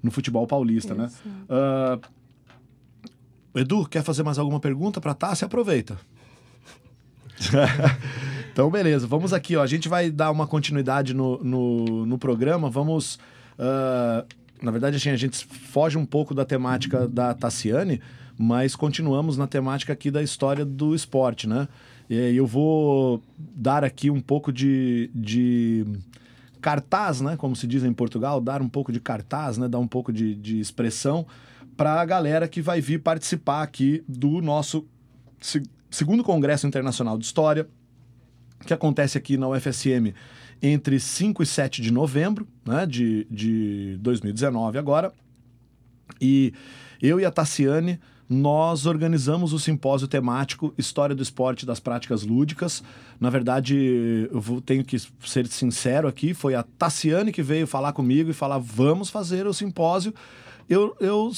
no futebol paulista, né? Ah, Edu, quer fazer mais alguma pergunta para Tássia? Aproveita. [laughs] então, beleza. Vamos aqui, ó. A gente vai dar uma continuidade no, no, no programa. Vamos. ah, na verdade, assim, a gente foge um pouco da temática da Tassiane, mas continuamos na temática aqui da história do esporte, né? E eu vou dar aqui um pouco de, de cartaz, né? Como se diz em Portugal, dar um pouco de cartaz, né? Dar um pouco de, de expressão para a galera que vai vir participar aqui do nosso se- segundo Congresso Internacional de História, que acontece aqui na UFSM entre 5 e 7 de novembro né, de, de 2019 agora. E eu e a Tassiane, nós organizamos o simpósio temático História do Esporte das Práticas Lúdicas. Na verdade, eu vou, tenho que ser sincero aqui, foi a Tassiane que veio falar comigo e falar, vamos fazer o simpósio. Eu, eu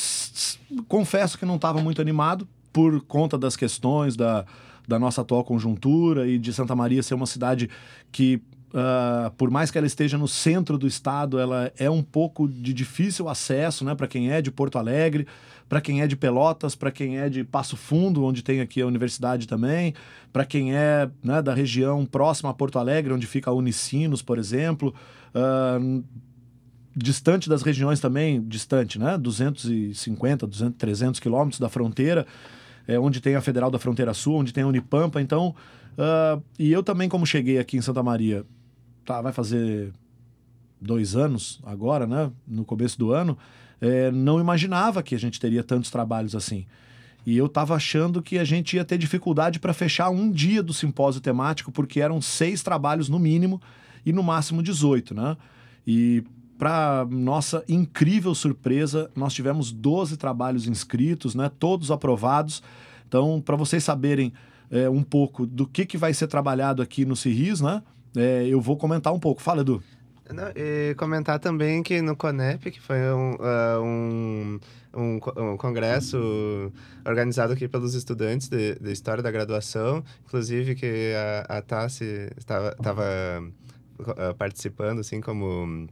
confesso que não estava muito animado por conta das questões da, da nossa atual conjuntura e de Santa Maria ser uma cidade que, ah, por mais que ela esteja no centro do estado, ela é um pouco de difícil acesso né, para quem é de Porto Alegre, para quem é de Pelotas, para quem é de Passo Fundo, onde tem aqui a universidade também, para quem é né, da região próxima a Porto Alegre, onde fica a Unicinos, por exemplo. Ah, distante das regiões também, distante, né? 250, 200, 300 quilômetros da fronteira, é, onde tem a Federal da Fronteira Sul, onde tem a Unipampa. Então, ah, e eu também, como cheguei aqui em Santa Maria, tá, vai fazer dois anos agora, né? No começo do ano, é, não imaginava que a gente teria tantos trabalhos assim. E eu estava achando que a gente ia ter dificuldade para fechar um dia do simpósio temático, porque eram seis trabalhos no mínimo e no máximo 18, né? E para nossa incrível surpresa, nós tivemos 12 trabalhos inscritos, né? Todos aprovados. Então, para vocês saberem é, um pouco do que, que vai ser trabalhado aqui no CIRIS, né? É, eu vou comentar um pouco. Fala, Edu. Não, comentar também que no CONEP, que foi um, ah, um, um, um congresso organizado aqui pelos estudantes de, de História da Graduação, inclusive que a, a Tassi estava, ah, participando, assim, como...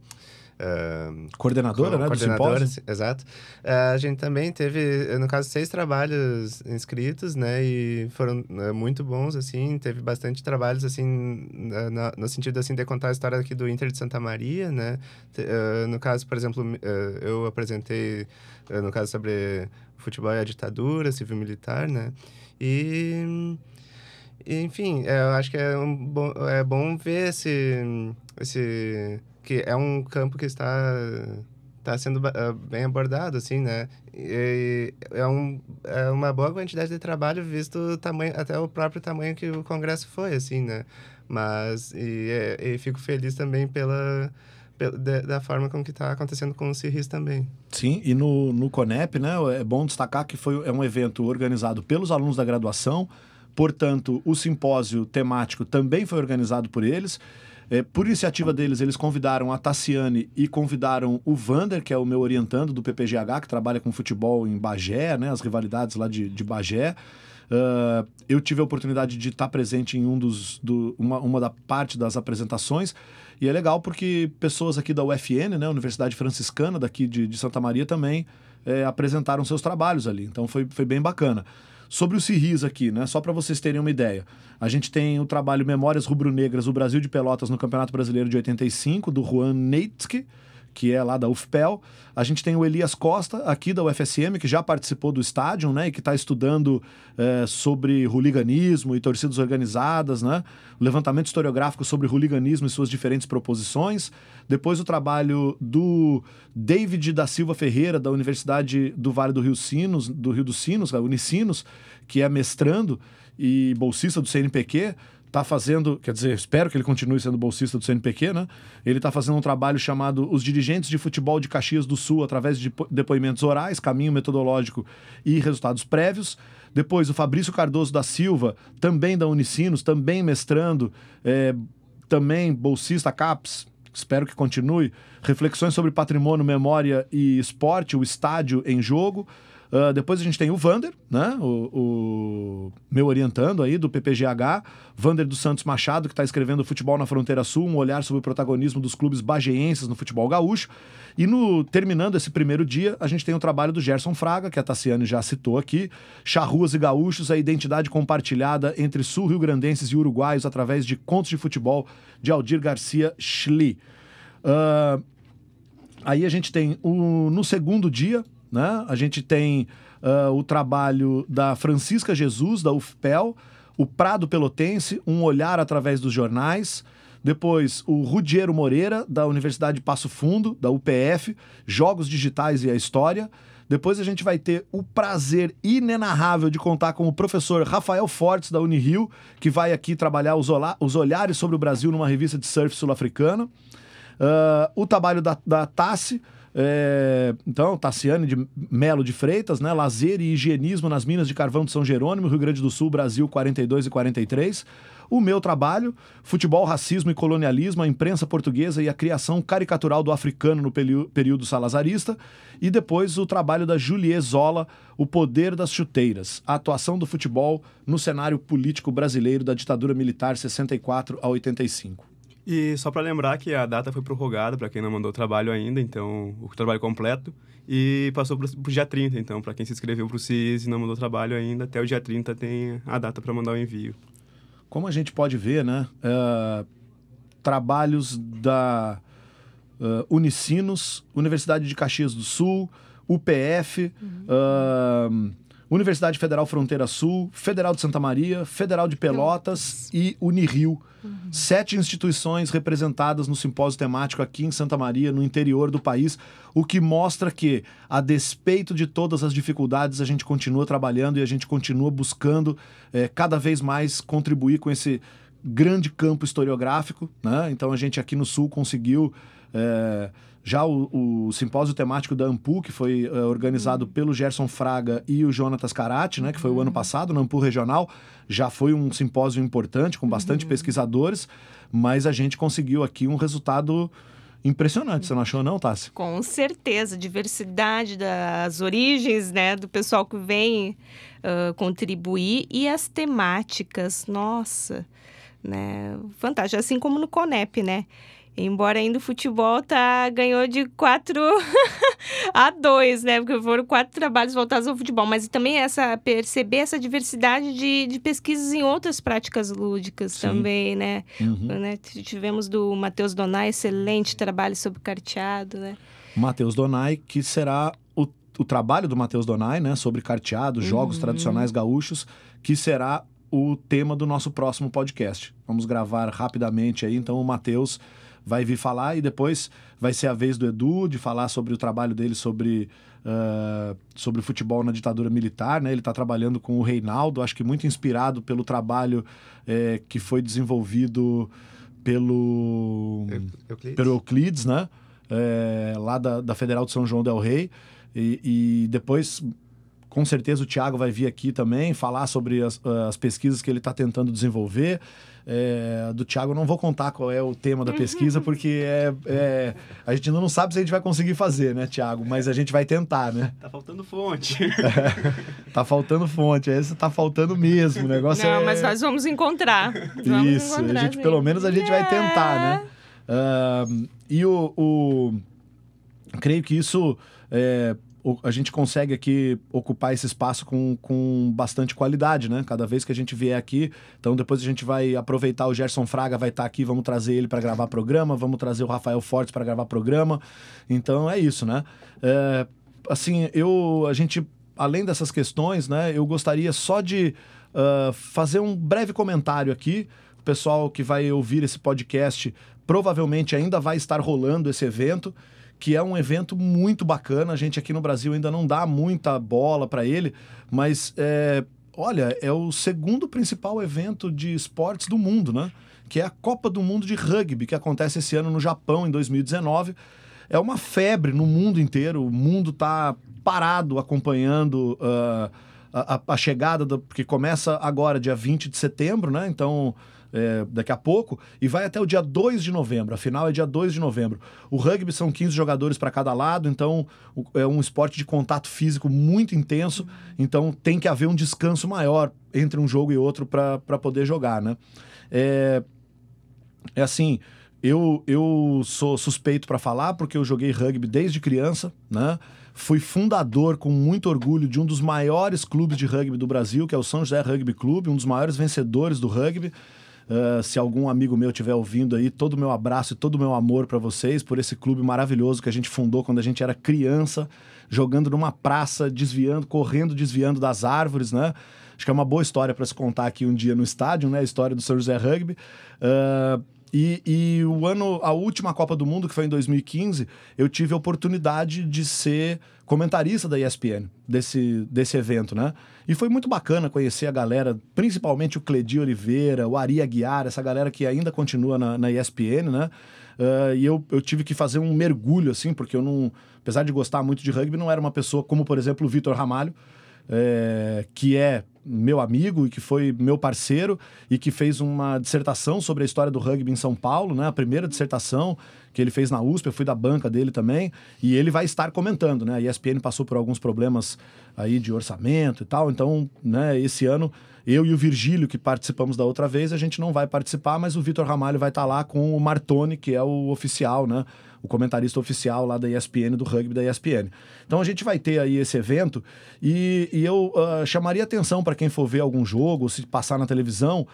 ah, Coordenadora, né? Do coordenadora, simpósio. sim, exato. Eh, a gente também teve, no caso, seis trabalhos inscritos, né? E foram eh, muito bons, assim. Teve bastante trabalhos, assim, na- no sentido, assim, de contar a história aqui do Inter de Santa Maria, né? Te- eh, no caso, por exemplo, eh, eu apresentei, no caso, sobre futebol e a ditadura civil-militar, né? E... Enfim, eu acho que é, um bom, é bom ver esse, esse... Que é um campo que está está sendo ah, bem abordado, assim, né? E é, um, é uma boa quantidade de trabalho, visto o tamanho, até o próprio tamanho que o congresso foi, assim, né? Mas, e, é- e fico feliz também pela, pela da, forma com que está acontecendo com o CIRIS também. Sim, e no, no CONEP, né, é bom destacar que foi, é um evento organizado pelos alunos da graduação, portanto, o simpósio temático também foi organizado por eles. É, por iniciativa deles, eles convidaram a Tassiane e convidaram o Vander, que é o meu orientando do PPGH, que trabalha com futebol em Bagé, né, as rivalidades lá de, de Bagé. Ah, eu tive a oportunidade de estar presente em um dos, do, uma, uma da parte das apresentações e é legal porque pessoas aqui da UFN, né, Universidade Franciscana daqui de, de Santa Maria também é, apresentaram seus trabalhos ali, então foi, foi bem bacana. Sobre o CIRIS aqui, né, só para vocês terem uma ideia, a gente tem o trabalho Memórias Rubro-Negras, o Brasil de Pelotas no Campeonato Brasileiro de 85, do Juan Neitsky, que é lá da UFPEL. A gente tem o Elias Costa, aqui da UFSM, que já participou do estádio, né? E que está estudando eh, sobre hooliganismo e torcidas organizadas, né? Levantamento historiográfico sobre hooliganismo e suas diferentes proposições. Depois o trabalho do David da Silva Ferreira, da Universidade do Vale do Rio Sinos, do Rio dos Sinos, a Unicinos, que é mestrando e bolsista do CNPq, tá fazendo, quer dizer, espero que ele continue sendo bolsista do CNPq, né? Ele tá fazendo um trabalho chamado Os Dirigentes de Futebol de Caxias do Sul através de depo- depoimentos orais, caminho metodológico e resultados prévios. Depois, o Fabrício Cardoso da Silva, também da Unicinos, também mestrando, é, também bolsista CAPES, espero que continue. Reflexões sobre patrimônio, memória e esporte, o estádio em jogo. Ah, depois a gente tem o Vander, né? O, o meu orientando aí do PPGH, Vander dos Santos Machado, que está escrevendo Futebol na Fronteira Sul, um olhar sobre o protagonismo dos clubes bageenses no futebol gaúcho. E no terminando esse primeiro dia, a gente tem o trabalho do Gerson Fraga, que a Tassiane já citou aqui, Charruas e Gaúchos, a identidade compartilhada entre sul-rio-grandenses e uruguaios através de contos de futebol de Aldir Garcia Schli. Ah, Aí a gente tem o, no segundo dia, né? A gente tem ah, o trabalho da Francisca Jesus, da UFPEL, o Prado Pelotense, um olhar através dos jornais. Depois, o Rudiero Moreira, da Universidade de Passo Fundo, da UPF, Jogos Digitais e a História. Depois a gente vai ter o prazer inenarrável de contar com o professor Rafael Fortes, da Unirio, que vai aqui trabalhar os, os olhares sobre o Brasil numa revista de surf sul-africana. Ah, o trabalho da, da Tassi, é, então, Tassiane de Melo de Freitas, né? Lazer e higienismo nas minas de carvão de São Jerônimo, Rio Grande do Sul, Brasil 42 e 43. O meu trabalho, futebol, racismo e colonialismo, a imprensa portuguesa e a criação caricatural do africano no período salazarista. E depois o trabalho da Julie Zola, o poder das chuteiras, a atuação do futebol no cenário político brasileiro da ditadura militar 64 a 85. E só para lembrar que a data foi prorrogada para quem não mandou o trabalho ainda, então o trabalho completo, e passou para o dia 30, então para quem se inscreveu para o CIS e não mandou trabalho ainda, até o dia 30 tem a data para mandar o envio. como a gente pode ver, né, eh, trabalhos da eh, Unicinos, Universidade de Caxias do Sul, UPF, ah, Universidade Federal Fronteira Sul, Federal de Santa Maria, Federal de Pelotas e Unirio. Sete instituições representadas no simpósio temático aqui em Santa Maria, no interior do país, o que mostra que, a despeito de todas as dificuldades, a gente continua trabalhando e a gente continua buscando eh, cada vez mais contribuir com esse grande campo historiográfico. Né? Então a gente aqui no Sul conseguiu. eh, já o, o simpósio temático da Ampu, que foi eh, organizado pelo Gerson Fraga e o Jonatas Carati, né, que foi o ano passado, na Ampu Regional, já foi um simpósio importante, com bastante pesquisadores, mas a gente conseguiu aqui um resultado impressionante. Você não achou, não, Tassi? Com certeza, diversidade das origens, né, do pessoal que vem ah, contribuir e as temáticas, nossa, né, fantástico, assim como no Conep, né? Embora ainda o futebol tá ganhou de 4 [laughs] a 2, né? Porque foram quatro trabalhos voltados ao futebol, mas também essa perceber essa diversidade de, de pesquisas em outras práticas lúdicas Sim. também, né? Uhum. né? Tivemos do Matheus Donai, excelente trabalho sobre carteado, né? Matheus Donai, que será o, o trabalho do Matheus Donai, né, sobre carteado, jogos tradicionais gaúchos, que será o tema do nosso próximo podcast. Vamos gravar rapidamente aí, então o Matheus vai vir falar e depois vai ser a vez do Edu de falar sobre o trabalho dele sobre, ah, sobre o futebol na ditadura militar, né? Ele está trabalhando com o Reinaldo, acho que muito inspirado pelo trabalho eh, que foi desenvolvido pelo Eu- Euclides? pelo Euclides, né? É, lá da, da Federal de São João del Rei. E, e depois, com certeza, o Tiago vai vir aqui também falar sobre as, as pesquisas que ele está tentando desenvolver. É, do Tiago eu não vou contar qual é o tema da pesquisa, porque é, é- a gente ainda não sabe se a gente vai conseguir fazer, né, Tiago? Mas a gente vai tentar, né? Tá faltando fonte. [laughs] Tá faltando fonte, esse tá faltando mesmo. O negócio Não, é... mas nós vamos encontrar. Vamos Isso, encontrar, a gente, sim. pelo menos a gente vai tentar, É. né? Ah, e o, o- Creio que isso. A gente consegue aqui ocupar esse espaço com, com bastante qualidade, né? Cada vez que a gente vier aqui. Então, depois a gente vai aproveitar o Gerson Fraga, vai estar aqui, vamos trazer ele para gravar programa, vamos trazer o Rafael Fortes para gravar programa. Então, é isso, né? É, assim, eu. A gente. Além dessas questões, né? Eu gostaria só de ah, fazer um breve comentário aqui. O pessoal que vai ouvir esse podcast provavelmente ainda vai estar rolando esse evento, que é um evento muito bacana. A gente aqui no Brasil ainda não dá muita bola para ele, mas é, olha, é o segundo principal evento de esportes do mundo, né? Que é a Copa do Mundo de Rugby, que acontece esse ano no Japão, em 2019. É uma febre no mundo inteiro, o mundo está parado acompanhando uh, a, a, chegada, do, porque começa agora, dia 20 de setembro, né? Então, é, daqui a pouco, e vai até o dia 2 de novembro. A final é dia 2 de novembro. O rugby são 15 jogadores para cada lado, então o, é um esporte de contato físico muito intenso, então tem que haver um descanso maior entre um jogo e outro para poder jogar, né? É, é assim, eu, eu sou suspeito para falar porque eu joguei rugby desde criança, né? Fui fundador com muito orgulho de um dos maiores clubes de rugby do Brasil, que é o São José Rugby Clube, um dos maiores vencedores do rugby. Uh, se algum amigo meu estiver ouvindo aí, todo o meu abraço e todo o meu amor para vocês por esse clube maravilhoso que a gente fundou quando a gente era criança, jogando numa praça, desviando, correndo, desviando das árvores, né? Acho que é uma boa história para se contar aqui um dia no estádio, né? A história do São José Rugby. Uh, e, e, o ano, a última Copa do Mundo, que foi em 2015, eu tive a oportunidade de ser comentarista da ESPN desse, desse evento, né? E foi muito bacana conhecer a galera, principalmente o Cledi Oliveira, o Ari Aguiar, essa galera que ainda continua na, na ESPN, né? Uh, e eu, eu tive que fazer um mergulho, assim, porque eu não, apesar de gostar muito de rugby, não era uma pessoa como, por exemplo, o Vitor Ramalho, é, que é meu amigo e que foi meu parceiro e que fez uma dissertação sobre a história do rugby em São Paulo, né? A primeira dissertação que ele fez na USP, eu fui da banca dele também, e ele vai estar comentando, né? A ESPN passou por alguns problemas aí de orçamento e tal, então, né, esse ano eu e o Virgílio, que participamos da outra vez, a gente não vai participar, mas o Vitor Ramalho vai estar lá com o Martoni, que é o oficial, né? O comentarista oficial lá da ESPN, do rugby da ESPN. Então a gente vai ter aí esse evento e, e eu uh, chamaria atenção para quem for ver algum jogo, se passar na televisão,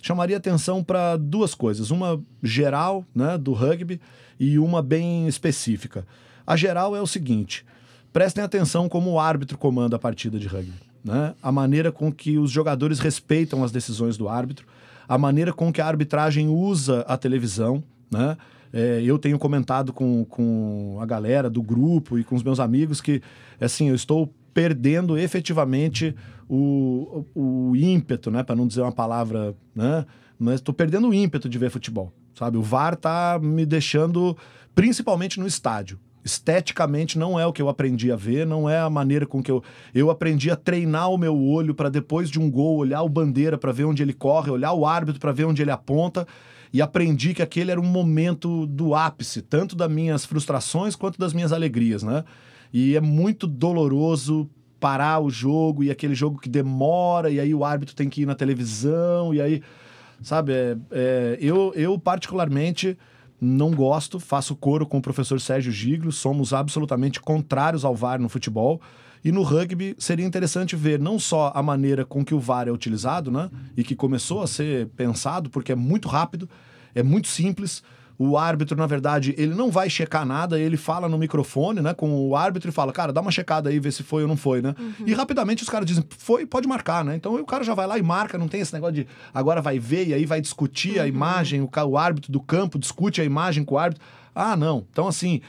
chamaria atenção para duas coisas. Uma geral né, do rugby e uma bem específica. A geral é o seguinte: prestem atenção como o árbitro comanda a partida de rugby. Né? A maneira com que os jogadores respeitam as decisões do árbitro, a maneira com que a arbitragem usa a televisão, né? É, eu tenho comentado com, com a galera do grupo e com os meus amigos que, assim, eu estou perdendo efetivamente o, o, o ímpeto, né? Para não dizer uma palavra, né? Mas estou perdendo o ímpeto de ver futebol, sabe? O VAR tá me deixando, principalmente no estádio. Esteticamente não é o que eu aprendi a ver, não é a maneira com que eu. Eu aprendi a treinar o meu olho para depois de um gol olhar o bandeira para ver onde ele corre, olhar o árbitro para ver onde ele aponta e aprendi que aquele era um momento do ápice, tanto das minhas frustrações quanto das minhas alegrias, né? E é muito doloroso parar o jogo e aquele jogo que demora, e aí o árbitro tem que ir na televisão, e aí, sabe, é, é, eu, eu particularmente não gosto, faço coro com o professor Sérgio Giglio, somos absolutamente contrários ao VAR no futebol. E no rugby seria interessante ver não só a maneira com que o VAR é utilizado, né? E que começou a ser pensado, porque é muito rápido, é muito simples. O árbitro, na verdade, ele não vai checar nada, ele fala no microfone, né, com o árbitro e fala, cara, dá uma checada aí, vê se foi ou não foi, né? Uhum. E rapidamente os caras dizem, foi, pode marcar, né? Então o cara já vai lá e marca, não tem esse negócio de agora vai ver e aí vai discutir uhum. a imagem, o, o árbitro do campo discute a imagem com o árbitro. Ah, não. Então, assim,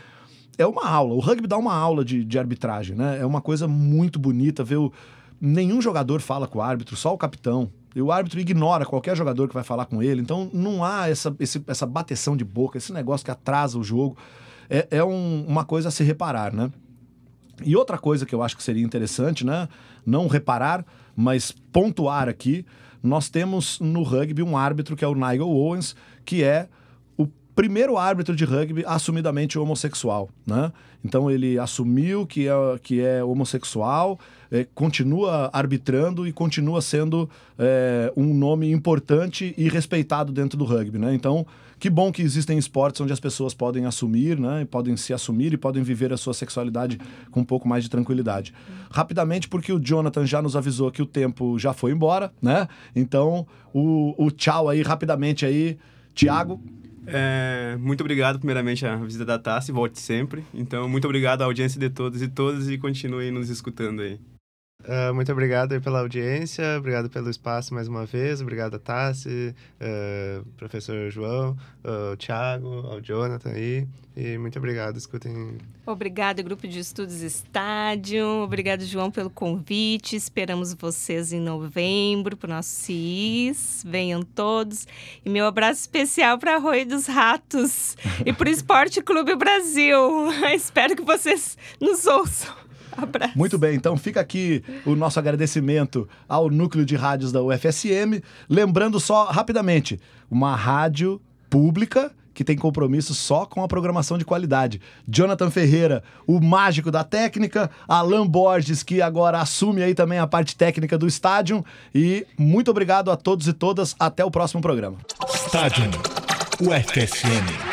é uma aula. O rugby dá uma aula de, de arbitragem, né? É uma coisa muito bonita ver o... Nenhum jogador fala com o árbitro, só o capitão. E o árbitro ignora qualquer jogador que vai falar com ele. Então não há essa, esse, essa bateção de boca, esse negócio que atrasa o jogo. É, é um, uma coisa a se reparar, né? E outra coisa que eu acho que seria interessante, né? Não reparar, mas pontuar aqui. Nós temos no rugby um árbitro que é o Nigel Owens, que é primeiro árbitro de rugby assumidamente homossexual, né? Então ele assumiu que é, que é homossexual, é, continua arbitrando e continua sendo é, um nome importante e respeitado dentro do rugby, né? Então, que bom que existem esportes onde as pessoas podem assumir, né? Podem se assumir e podem viver a sua sexualidade com um pouco mais de tranquilidade. Rapidamente, porque o Jonathan já nos avisou que o tempo já foi embora, né? Então, o, o tchau aí, rapidamente aí, Tiago. É, muito obrigado, primeiramente, a visita da Tassi, volte sempre. Então, muito obrigado à audiência de todos e todas e continue nos escutando aí. Ah, muito obrigado pela audiência, obrigado pelo espaço mais uma vez, obrigado a Tassi, ah, professor João, ao Thiago, ao Jonathan aí, e muito obrigado, escutem. Obrigada, Grupo de Estudos Estádio. Obrigado, João, pelo convite. Esperamos vocês em novembro para o nosso CIS. Venham todos. E meu abraço especial para Arroio dos Ratos e para o Esporte Clube Brasil. [laughs] Espero que vocês nos ouçam. [laughs] Abraço. Muito bem, então fica aqui o nosso agradecimento ao núcleo de rádios da UFSM. Lembrando só rapidamente, uma rádio pública que tem compromisso só com a programação de qualidade. Jonathan Ferreira, o mágico da técnica, Alan Borges, que agora assume aí também a parte técnica do estádio. E muito obrigado a todos e todas. Até o próximo programa. Estádio UFSM.